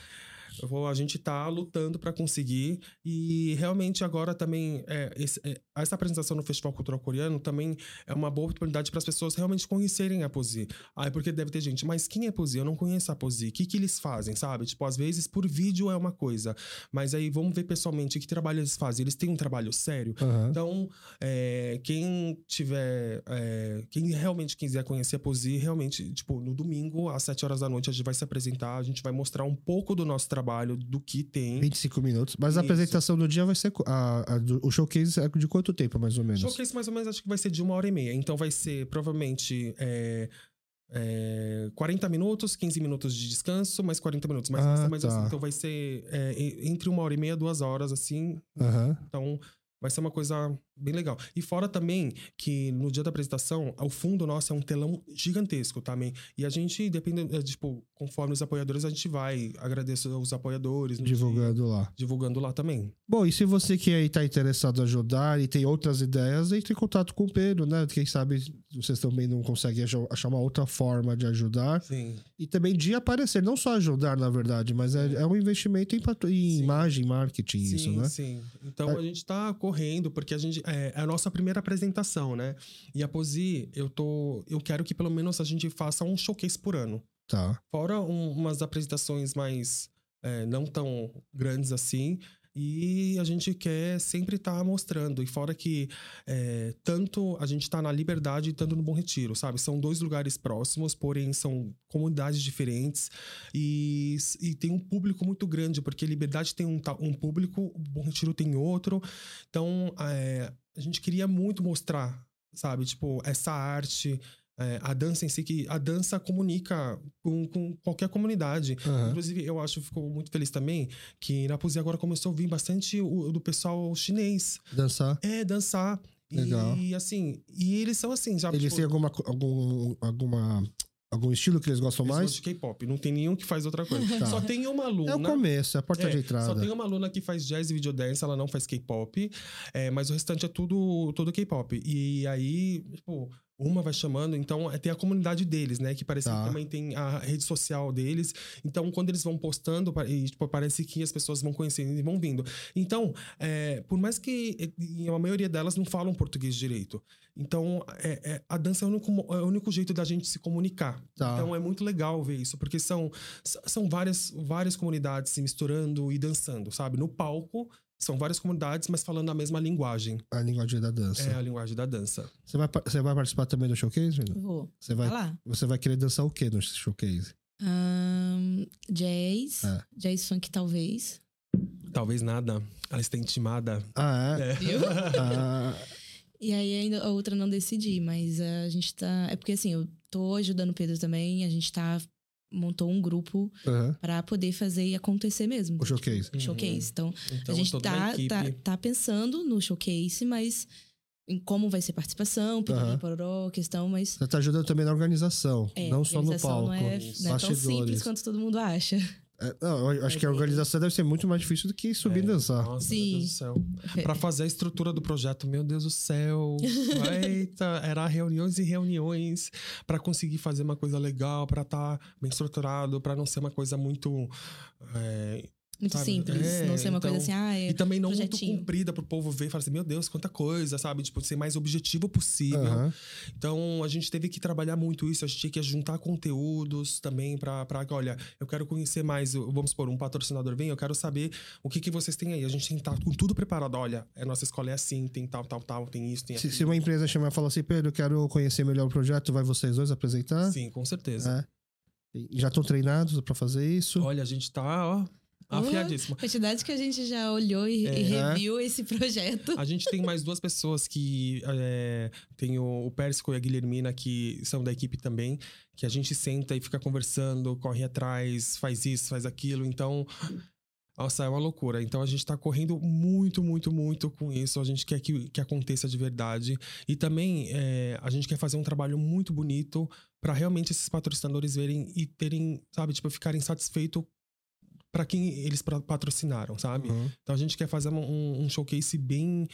eu vou- a gente tá lutando para conseguir. E realmente agora também, é, esse- é, essa apresentação no Festival Cultural Coreano também é uma boa oportunidade para as pessoas realmente conhecerem a Posi. Ah, porque deve ter gente, mas quem é Posi? Eu não conheço a Posi. O que, que eles fazem, sabe? Tipo, às vezes por vídeo é uma coisa, mas aí vamos ver pessoalmente que trabalho eles fazem. Eles têm um trabalho sério. Aham. Então, é, quem tiver. é, quem realmente quiser conhecer a Posi, realmente, tipo, no domingo, às 7 horas da noite, a gente vai se apresentar, a gente vai mostrar um pouco do nosso trabalho, do que tem. 25 minutos. Mas a Isso. apresentação do dia vai ser. A, a o showcase é de quanto tempo, mais ou menos? Showcase mais ou menos acho que vai ser de uma hora e meia. Então vai ser provavelmente é, é, 40 minutos, 15 minutos de descanso, mais 40 minutos. Vai Ah, mais tá. assim. Então vai ser é, entre uma hora e meia, duas horas, assim. Então vai ser uma coisa bem legal. E fora também que no dia da apresentação, o fundo nosso é um telão gigantesco também. E a gente, dependendo, é, tipo, conforme os apoiadores, a gente vai agradecer os apoiadores. no dia, Divulgando lá. divulgando lá também. Bom, e se você que aí tá interessado em ajudar e tem outras ideias, entre em contato com o Pedro, né? Quem sabe vocês também não conseguem achar- uma outra forma de ajudar. Sim. E também de aparecer, não só ajudar, na verdade, mas é, é um investimento em, patro- em imagem, marketing, isso, sim, né? sim. Então É- a gente tá correndo, porque a gente. É, é a nossa primeira apresentação, né? E a Posi, eu tô. Eu quero que pelo menos a gente faça um showcase por ano. Tá. Fora um- umas apresentações mais é, não tão grandes assim. E a gente quer sempre estar mostrando. E fora que é, tanto a gente tá na Liberdade, tanto no Bom Retiro, sabe? São dois lugares próximos, porém são comunidades diferentes. E, e tem um público muito grande, porque Liberdade tem um, um público, Bom Retiro tem outro. Então, é, a gente queria muito mostrar, sabe? Tipo, essa arte, é, a dança em si, que a dança comunica com, com qualquer comunidade. Aham. Inclusive, eu acho, fico muito feliz também, que na poesia agora começou a vir bastante o, do pessoal chinês. Dançar. É, dançar. Legal. E assim, e eles são assim, já. Eles tipo, têm alguma, algum, alguma, algum estilo que eles gostam eles mais? gostam de K-pop. Não tem nenhum que faz outra coisa. Tá. Só tem uma aluna. É o começo, é a porta É, de entrada. Só tem uma aluna que faz jazz e videodance, ela não faz K-pop, é, mas o restante é tudo, tudo K-pop. E aí, tipo, uma vai chamando, então é, tem a comunidade deles, né? Que parece Tá. que também tem a rede social deles. Então, quando eles vão postando, e, tipo, parece que as pessoas vão conhecendo e vão vindo. Então, é, por mais que e a maioria delas não falam português direito. Então, é- é- a dança é o, único, é o único jeito da gente se comunicar. Tá. Então, é muito legal ver isso, porque são, são várias, várias comunidades se misturando e dançando, sabe? No palco, São várias comunidades, mas falando a mesma linguagem. A linguagem da dança. É a linguagem da dança. Você, vai, você vai participar também do showcase, Gina? Vou. Você vai, Vai lá. você vai querer dançar o quê no showcase? Ahn, jazz. É. Jazz funk, talvez. Talvez nada. Ela está intimada. Ah, é? É. Viu? Ah, E aí ainda a outra não decidi, mas a gente tá. É porque assim, eu tô ajudando o Pedro também, a gente tá. Montou um grupo aham. pra poder fazer acontecer mesmo. O showcase. Tipo, showcase. Então, Então, a gente toda uma tá, tá, tá pensando no showcase, mas em como vai ser participação, Aham. pororó, questão, mas. Você tá ajudando também na organização, É, não só no organização palco. Não é, não é tão simples quanto todo mundo acha. É, não, eu acho que a organização deve ser muito mais difícil do que subir e dançar. Nossa, Sim. meu Deus do céu. Pra fazer a estrutura do projeto, meu Deus do céu. Eita, era reuniões e reuniões pra conseguir fazer uma coisa legal, pra estar bem estruturado, pra não ser uma coisa muito. é, Muito Sabe? simples. É, não ser uma coisa então- assim, ah, é. E também não muito projetinho. comprida pro povo ver e falar assim, meu Deus, quanta coisa, sabe? Tipo, ser mais objetivo possível. Aham. Então, a gente teve que trabalhar muito isso. A gente tinha que juntar conteúdos também pra, pra olha, eu quero conhecer mais. Vamos supor, um patrocinador vem, eu quero saber o que, que vocês têm aí. A gente tem que estar com tudo preparado. Olha, a nossa escola é assim, tem tal, tal, tal, tem isso, tem Se, aquilo. se uma empresa chamar e falar assim, Pedro, eu quero conhecer melhor o projeto, vai vocês dois apresentar? Sim, com certeza. É. Já estão treinados pra fazer isso? Olha, a gente tá, ó, afiadíssimo. Quantidade que a gente já olhou e, É. e reviu esse projeto. A gente tem mais duas pessoas que é, tem o, o Pérsco e a Guilhermina, que são da equipe também, que a gente senta e fica conversando, corre atrás, faz isso, faz aquilo. Então, nossa, é uma loucura. Então a gente tá correndo muito, muito, muito com isso. A gente quer que, que aconteça de verdade. E também é, a gente quer fazer um trabalho muito bonito para realmente esses patrocinadores verem e terem, sabe, tipo, ficarem satisfeitos para quem eles patrocinaram, sabe? Uhum. Então a gente quer fazer um, um showcase bem,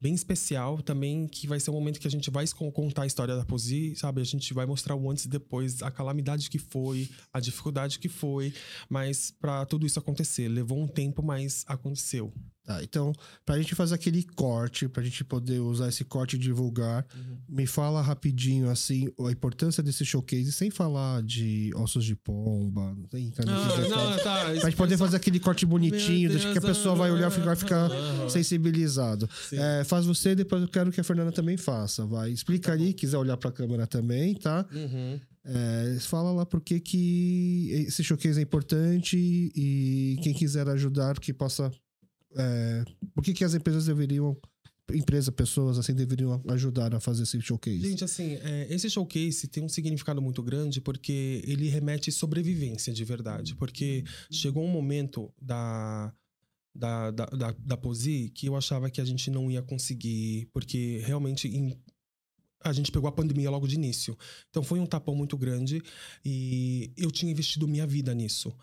bem especial também, que vai ser um momento que a gente vai contar a história da Posi, sabe? A gente vai mostrar o antes e depois, a calamidade que foi, a dificuldade que foi, mas para tudo isso acontecer, levou um tempo, mas aconteceu. Tá, então, pra gente fazer aquele corte, pra gente poder usar esse corte e divulgar, me fala rapidinho, assim, a importância desse showcase, sem falar de ossos de pomba, não tem Ah, detalhes. não, tá. Pra gente poder fazer aquele corte bonitinho, deixa que a pessoa vai olhar e vai ficar Aham. sensibilizado. É, faz você, depois eu quero que a Fernanda também faça. Vai, explica ali, quiser olhar pra câmera também, tá? Uhum. É, fala lá por que que esse showcase é importante e quem quiser ajudar que possa. É, por que, que as empresas deveriam. Empresa, pessoas assim, deveriam ajudar a fazer esse showcase. Gente, assim, é, esse showcase tem um significado muito grande porque ele remete sobrevivência de verdade. Porque chegou um momento da, da, da, da, da Posi que eu achava que a gente não ia conseguir, porque realmente em- a gente pegou a pandemia logo de início. Então foi um tapão muito grande e eu tinha investido minha vida nisso.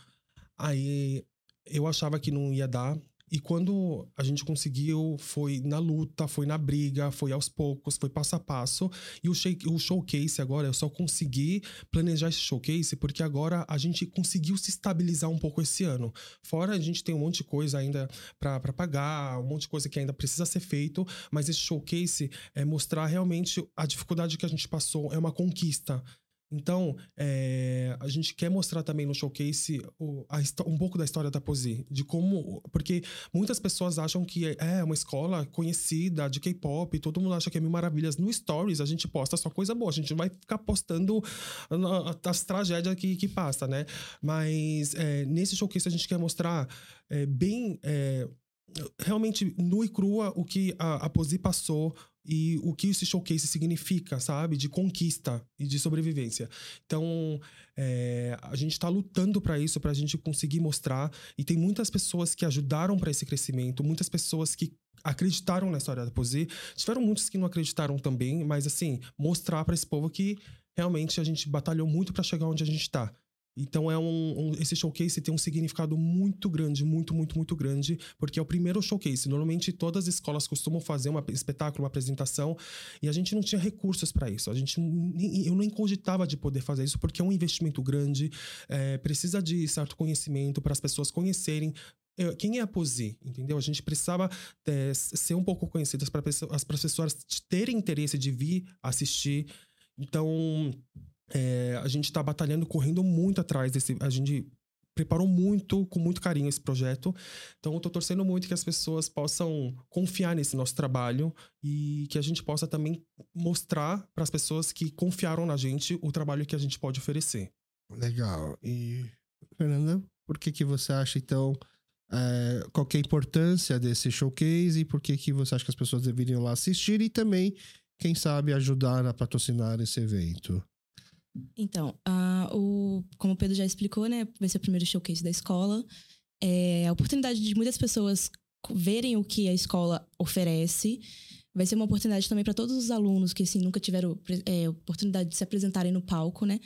Aí eu achava que não ia dar. E quando a gente conseguiu, foi na luta, foi na briga, foi aos poucos, foi passo a passo. E o, o showcase agora, eu só consegui planejar esse showcase porque agora a gente conseguiu se estabilizar um pouco esse ano. Fora a gente tem um monte de coisa ainda para pagar, um monte de coisa que ainda precisa ser feito, mas esse showcase é mostrar realmente a dificuldade que a gente passou, é uma conquista. Então, é, a gente quer mostrar também no showcase o- a um pouco da história da Posi, de como. Porque muitas pessoas acham que é- é uma escola conhecida de K-pop, todo mundo acha que é mil maravilhas. No Stories, a gente posta só coisa boa, a gente não vai ficar postando ah, as tragédias que, que passa, né? Mas é, nesse showcase a gente quer mostrar é, bem. realmente nu e crua o que a, a Posi passou e o que esse showcase significa, sabe? De conquista e de sobrevivência. Então, é, a gente está lutando para isso, para a gente conseguir mostrar. E tem muitas pessoas que ajudaram para esse crescimento, muitas pessoas que acreditaram na história da Posi. Tiveram muitos que não acreditaram também, mas assim, mostrar para esse povo que realmente a gente batalhou muito para chegar onde a gente está. Então é um, um- esse showcase tem um significado muito grande, muito, muito, muito grande, porque é o primeiro showcase. Normalmente todas as escolas costumam fazer um espetáculo, uma apresentação, e a gente não tinha recursos para isso. A gente eu nem cogitava de poder fazer isso porque é um investimento grande, é, precisa de certo conhecimento para as pessoas conhecerem é, quem é a Posi, entendeu? A gente precisava é, ser um pouco conhecidas para as pessoas terem interesse de vir assistir. Então, é, a gente tá batalhando, correndo muito atrás desse. A gente preparou muito, com muito carinho esse projeto. Então, eu tô torcendo muito que as pessoas possam confiar nesse nosso trabalho e que a gente possa também mostrar para as pessoas que confiaram na gente o trabalho que a gente pode oferecer. Legal. E, Fernanda, por que, que você acha, então, é, qual é a importância desse showcase e por que, que você acha que as pessoas deveriam lá assistir e também, quem sabe, ajudar a patrocinar esse evento? Então, o, como o Pedro já explicou, né, vai ser o primeiro showcase da escola. É a oportunidade de muitas pessoas verem o que a escola oferece. Vai ser uma oportunidade também para todos os alunos que assim, nunca tiveram é, oportunidade de se apresentarem no palco, né?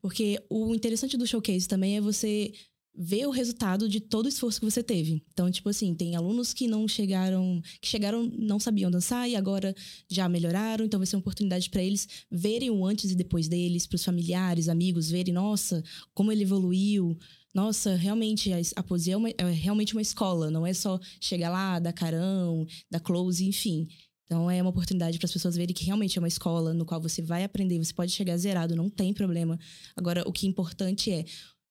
Porque o interessante do showcase também é você ver o resultado de todo o esforço que você teve. Então, tipo assim, tem alunos que não chegaram, que chegaram, não sabiam dançar e agora já melhoraram, então vai ser uma oportunidade para eles verem o antes e depois deles, para os familiares, amigos verem, nossa, como ele evoluiu. Nossa, realmente a, a poesia é, uma, é realmente uma escola, não é só chegar lá, dar carão, dar close, enfim. Então é uma oportunidade para as pessoas verem que realmente é uma escola no qual você vai aprender, você pode chegar zerado, não tem problema. Agora, o que é importante é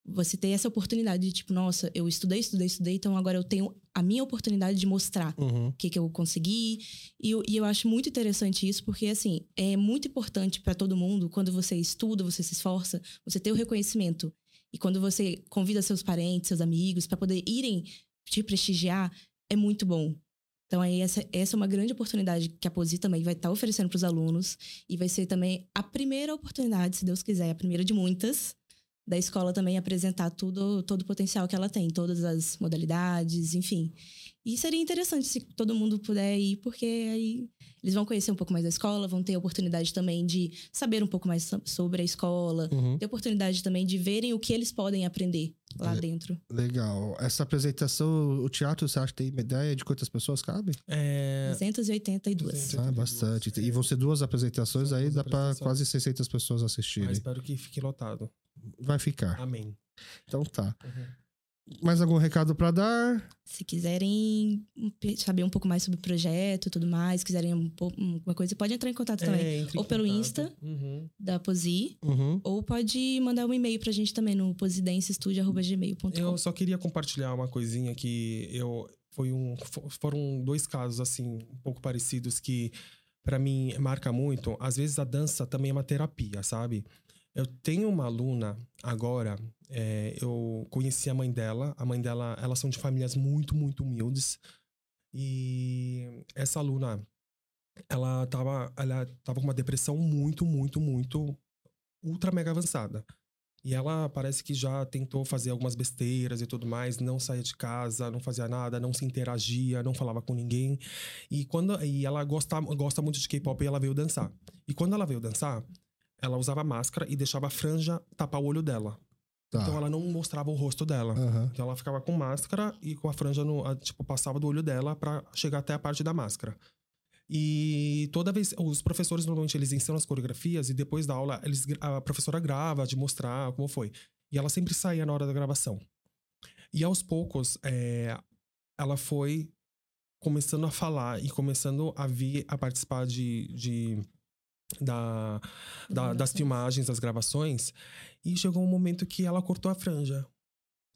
você ter essa oportunidade de tipo, nossa, eu estudei, estudei, estudei, então agora eu tenho a minha oportunidade de mostrar uhum. o que, que eu consegui. E eu, e eu acho muito interessante isso, porque assim, é muito importante para todo mundo, quando você estuda, você se esforça, você ter o reconhecimento. E quando você convida seus parentes, seus amigos, para poder irem te prestigiar, é muito bom. Então, aí, essa, essa é uma grande oportunidade que a Posi também vai estar tá oferecendo para os alunos. E vai ser também a primeira oportunidade, se Deus quiser, a primeira de muitas, da escola também apresentar tudo, todo o potencial que ela tem, todas as modalidades, enfim. E seria interessante se todo mundo puder ir, porque aí eles vão conhecer um pouco mais da escola, vão ter a oportunidade também de saber um pouco mais sobre a escola, uhum. ter a oportunidade também de verem o que eles podem aprender lá dentro. Legal. Essa apresentação, o teatro, você acha que tem ideia de quantas pessoas cabem? É... 282. Ah, bastante. E vão ser duas apresentações, São aí dá para quase 600 pessoas assistirem. Mas espero que fique lotado. Vai ficar. Amém. Então tá. Uhum. Mais algum recado para dar? Se quiserem saber um pouco mais sobre o projeto e tudo mais, quiserem um uma coisa, pode entrar em contato é, também. Ou pelo contato. Insta uhum. da Posi, uhum. ou pode mandar um e-mail pra gente também no posidensestudio.gmail.com. Eu só queria compartilhar uma coisinha que eu foi um foram dois casos assim um pouco parecidos que para mim marca muito. Às vezes a dança também é uma terapia, sabe? Eu tenho uma aluna agora, é, eu conheci a mãe dela. A mãe dela, elas são de famílias muito, muito humildes. E essa aluna, ela tava, ela tava com uma depressão muito, muito, muito ultra mega avançada. E ela parece que já tentou fazer algumas besteiras e tudo mais, não saía de casa, não fazia nada, não se interagia, não falava com ninguém. E quando e ela gosta, gosta muito de K-pop e ela veio dançar. E quando ela veio dançar, ela usava máscara e deixava a franja tapar o olho dela. Tá. Então ela não mostrava o rosto dela. Uhum. Então ela ficava com máscara e com a franja no, tipo, passava do olho dela para chegar até a parte da máscara. E toda vez os professores normalmente eles ensinam as coreografias e depois da aula eles a professora grava de mostrar como foi. E ela sempre saía na hora da gravação. E aos poucos é, ela foi começando a falar e começando a vir a participar de, de da, da, das filmagens, das gravações, e chegou um momento que ela cortou a franja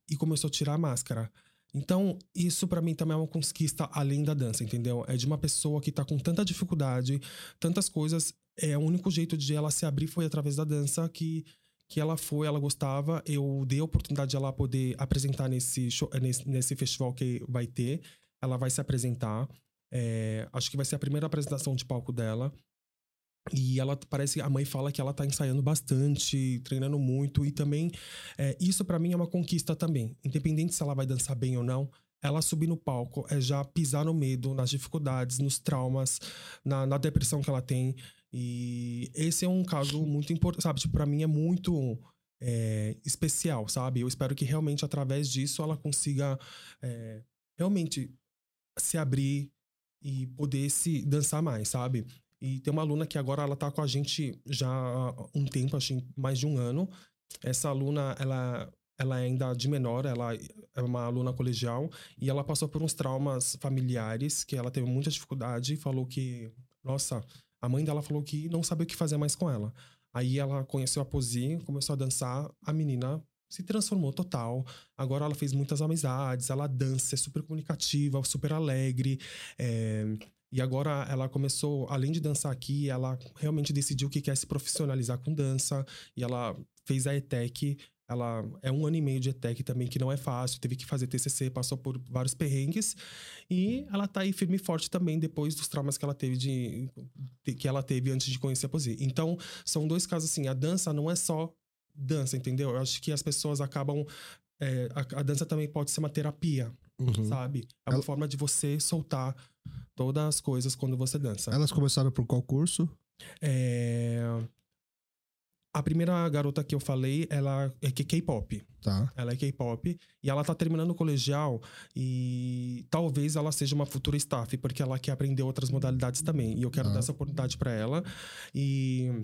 e começou a tirar a máscara. Então, isso para mim também é uma conquista além da dança, entendeu? É de uma pessoa que tá com tanta dificuldade, tantas coisas, é o único jeito de ela se abrir foi através da dança que que ela foi, ela gostava, eu dei a oportunidade de ela poder apresentar nesse, show, nesse, nesse festival que vai ter. Ela vai se apresentar. É, acho que vai ser a primeira apresentação de palco dela. E ela parece, a mãe fala que ela tá ensaiando bastante, treinando muito, e também é, isso para mim é uma conquista também. Independente se ela vai dançar bem ou não, ela subir no palco é já pisar no medo, nas dificuldades, nos traumas, na, na depressão que ela tem. E esse é um caso muito importante, sabe? Tipo, pra mim é muito é, especial, sabe? Eu espero que realmente através disso ela consiga é, realmente se abrir e poder se dançar mais, sabe? E tem uma aluna que agora ela tá com a gente já há um tempo, acho mais de um ano. Essa aluna, ela, ela é ainda de menor, ela é uma aluna colegial e ela passou por uns traumas familiares que ela teve muita dificuldade e falou que, nossa, a mãe dela falou que não sabia o que fazer mais com ela. Aí ela conheceu a Posi, começou a dançar, a menina se transformou total. Agora ela fez muitas amizades, ela dança, é super comunicativa, super alegre. É, e agora ela começou, além de dançar aqui, ela realmente decidiu que quer se profissionalizar com dança. E ela fez a ETEC. Ela é um ano e meio de ETEC também, que não é fácil. Teve que fazer TCC, passou por vários perrengues. E ela tá aí firme e forte também depois dos traumas que ela teve de que ela teve antes de conhecer a poesia. Então, são dois casos assim, a dança não é só dança, entendeu? Eu acho que as pessoas acabam é, a, a, dança também pode ser uma terapia, uhum. sabe? É uma ela... forma de você soltar todas as coisas quando você dança. Elas começaram por qual curso? É... A primeira garota que eu falei, ela é K-pop. Tá. Ela é K-pop. E ela tá terminando o colegial e talvez ela seja uma futura staff, porque ela quer aprender outras modalidades também. E eu quero ah. dar essa oportunidade para ela. E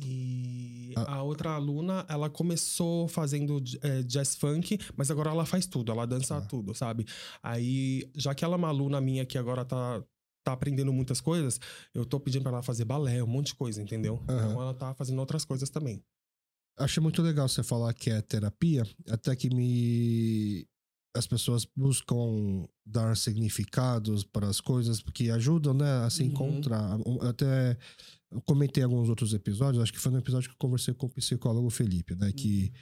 e ah. a outra aluna, ela começou fazendo é, jazz funk, mas agora ela faz tudo, ela dança ah. tudo, sabe? Aí, já que ela é uma aluna minha que agora tá, tá aprendendo muitas coisas, eu tô pedindo pra ela fazer balé, um monte de coisa, entendeu? Uhum. Então ela tá fazendo outras coisas também. Achei muito legal você falar que é terapia, até que me. As pessoas buscam dar significados para as coisas que ajudam, né, a se uhum. encontrar. Até eu comentei alguns outros episódios, acho que foi no episódio que eu conversei com o psicólogo Felipe, né? Uhum. Que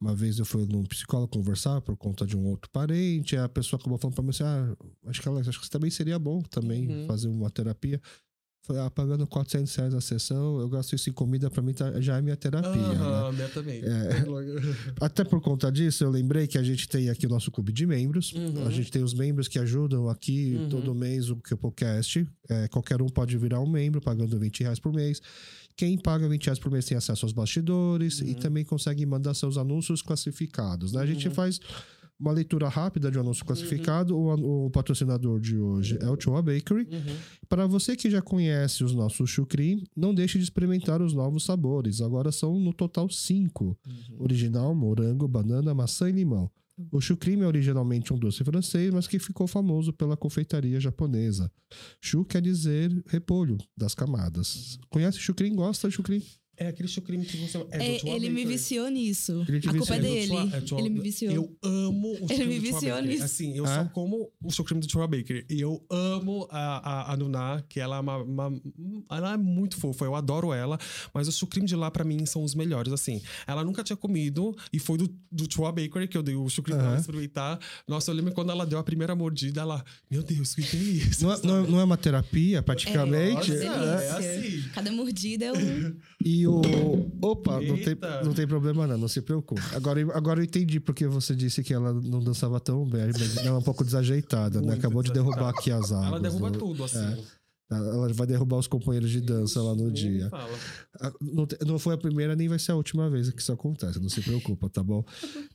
uma vez eu fui num psicólogo conversar por conta de um outro parente, a pessoa acabou falando pra mim assim: ah, acho que, ela, acho que também seria bom também uhum. fazer uma terapia. Foi ah, pagando 400 reais a sessão, eu gasto isso em comida, pra mim tá, já é minha terapia. Aham, né? minha também. É, até por conta disso, eu lembrei que a gente tem aqui o nosso clube de membros. Uhum. A gente tem os membros que ajudam aqui uhum. todo mês o podcast. É, qualquer um pode virar um membro, pagando 20 reais por mês. Quem paga 20 reais por mês tem acesso aos bastidores uhum. e também consegue mandar seus anúncios classificados. Né? A gente uhum. faz uma leitura rápida de um anúncio classificado. Uhum. O, o, patrocinador de hoje é o Chua Bakery. Uhum. Para você que já conhece os nossos chucrim, não deixe de experimentar os novos sabores. Agora são no total cinco: uhum. original, morango, banana, maçã e limão. O chucrim é originalmente um doce francês, mas que ficou famoso pela confeitaria japonesa. Chu quer dizer repolho das camadas. Conhece chucrim? Gosta de chucrim? É aquele chucrim que você. É, é ele me viciou nisso. A culpa é dele. É ele me viciou. Eu amo o Ele me viciou nisso. Assim, eu só como o chucrim do Chua Baker. E eu amo a, a, a Nuna, que ela é uma, uma, Ela é muito fofa, eu adoro ela. Mas os chucrim de lá, pra mim, são os melhores. Assim, ela nunca tinha comido. E foi do, do Chua Baker que eu dei o chucrim uhum. pra experimentar. Nossa, eu lembro quando ela deu a primeira mordida, ela. Meu Deus, o que, é isso? Não, é, não, é, não, é uma terapia, praticamente? É, nossa, é, é assim. Cada mordida é um. E o. Opa, não tem, não tem problema não, não se preocupe. Agora, agora eu entendi porque você disse que ela não dançava tão bem, mas ela é um pouco desajeitada, né? Acabou de derrubar aqui as águas. Ela derruba do... tudo, assim. É. Ela vai derrubar os companheiros de dança lá no dia. Não, não, foi a primeira nem vai ser a última vez que isso acontece, não se preocupa, tá bom?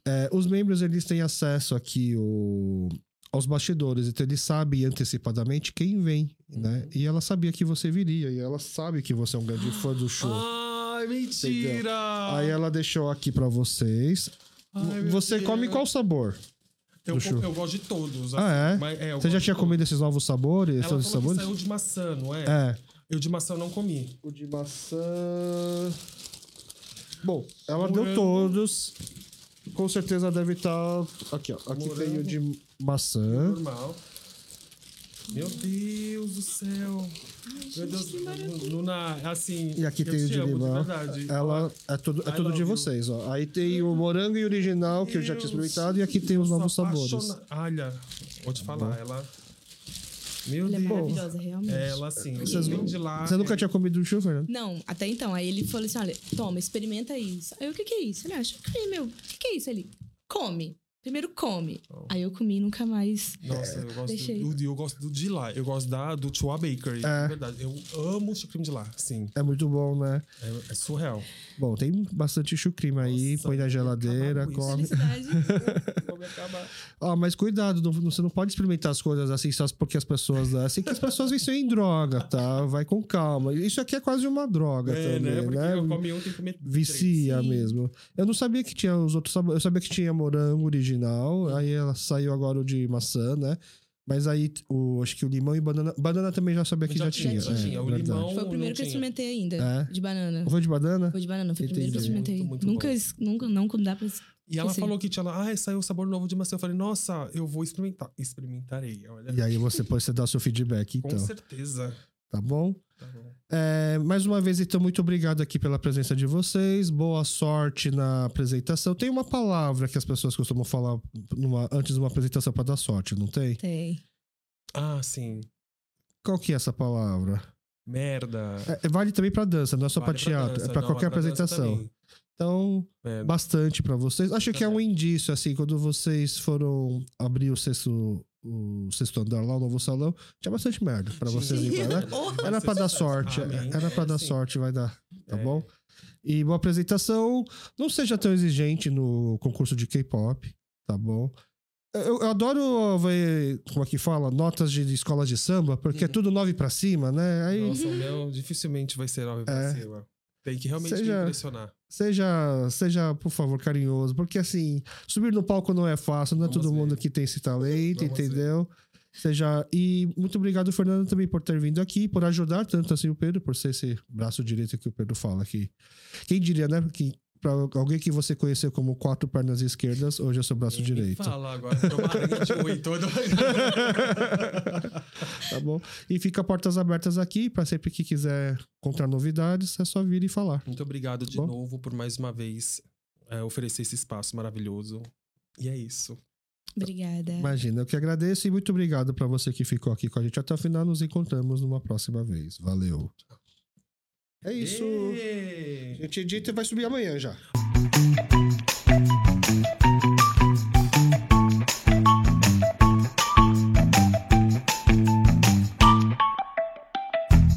É, os membros eles têm acesso aqui o, aos bastidores, então eles sabem antecipadamente quem vem, né? Uhum. E ela sabia que você viria, e ela sabe que você é um grande fã do show. Ah! Ai, mentira! Aí ela deixou aqui para vocês. Ai, você come qual sabor? Eu, eu, gosto de todos. Assim, ah, é? Mas, é Você já tinha comido esses novos sabores? Ela falou sabores? que saiu de maçã, não é? É. Eu de maçã não comi. O de maçã... Bom, ela Morango. deu todos. Com certeza deve estar... Tá... Aqui, ó. Aqui Morango. tem o de maçã. Normal. Meu Deus do céu. Meu Deus, Luna, assim. E aqui tem o de limão. Ela é tudo, é tudo de you. vocês, ó. Aí tem o morango e original, que eu já tinha experimentado, e aqui tem os novos sabores. Olha, vou te falar, ela. Meu ela Deus. é maravilhosa, realmente. Ela, assim, vocês vêm de lá. Você nunca é... tinha comido chuva, Fernando? Não, até então. Aí ele falou assim: olha, toma, experimenta isso. Aí o que, que é isso? Ele acha, aí, meu, o que, que é isso ali? Come. Primeiro come. Oh. Aí eu comi e nunca mais. Nossa, eu gosto deixei. do, eu gosto do de lá. Eu gosto da, do Chua Bakery. É. é verdade. Eu amo o chucrim de lá, sim. É muito bom, né? É, é surreal. Bom, tem bastante chucrim aí, Nossa, põe na geladeira, come. Ó, mas cuidado, não, você não pode experimentar as coisas assim só porque as pessoas. Assim que as pessoas viciam em droga, tá? Vai com calma. Isso aqui é quase uma droga é, também, né? Porque né? Eu come um, tem que comer Vicia três. mesmo. Eu não sabia que tinha os outros sabores. Eu sabia que tinha morango original, aí ela saiu agora o de maçã, né? Mas aí, o, acho que o limão e banana. Banana também já sabia que já, Já tinha. tinha, é, tinha. O verdade. limão- Foi o primeiro que eu experimentei ainda, É? de banana. Foi de banana? Foi de banana, foi o primeiro que eu experimentei. Muito, muito nunca, bom. es- nunca, não dá pra. E ela falou que tinha lá, ah, saiu um sabor novo de maçã. Eu falei, nossa, eu vou experimentar. Experimentarei, olha. E aí você você dá o seu feedback, Com então. certeza. Tá bom? Tá bom. É, mais uma vez, então, muito obrigado aqui pela presença de vocês. Boa sorte na apresentação. Tem uma palavra que as pessoas costumam falar numa- antes de uma apresentação para dar sorte, não tem? Tem. Ah, sim. Qual que é essa palavra? Merda. É, vale também para dança, não é só Vale para teatro, dança. é para qualquer pra apresentação. Então, Merda. bastante para vocês. Acho que é um indício, assim, quando vocês foram abrir o sexto, o sexto andar lá, o novo salão, tinha bastante merda para vocês Sim. limpar, né? Era pra dar sorte. Amém. Era pra É, dar sorte, vai dar. Tá É. bom? E boa apresentação. Não seja tão exigente no concurso de K-pop, tá bom? Eu, eu adoro ver, como é que fala, notas de, de escolas de samba, porque é Uhum. tudo nove pra cima, né? Aí Nossa, o meu dificilmente vai ser nove pra É. cima. Tem que realmente Seja- impressionar. seja, seja, por favor, carinhoso, porque assim, subir no palco não é fácil, não é Vamos todo ver. mundo que tem esse talento, Vamos ver. entendeu? Seja, e muito obrigado, Fernando, também por ter vindo aqui, por ajudar tanto assim o Pedro, por ser esse braço direito que o Pedro fala aqui. Quem diria, né? Que pra alguém que você conheceu como quatro pernas esquerdas, hoje é seu braço Nem direito. Fala agora, de todo. Tá bom? E fica portas abertas aqui para sempre que quiser encontrar novidades, é só vir e falar. Muito obrigado de Bom. novo por mais uma vez é, oferecer esse espaço maravilhoso. E é isso. Obrigada. Imagina, eu que agradeço e muito obrigado para você que ficou aqui com a gente até o final. Nos encontramos numa próxima vez. Valeu. É isso. A gente edita e vai subir amanhã já.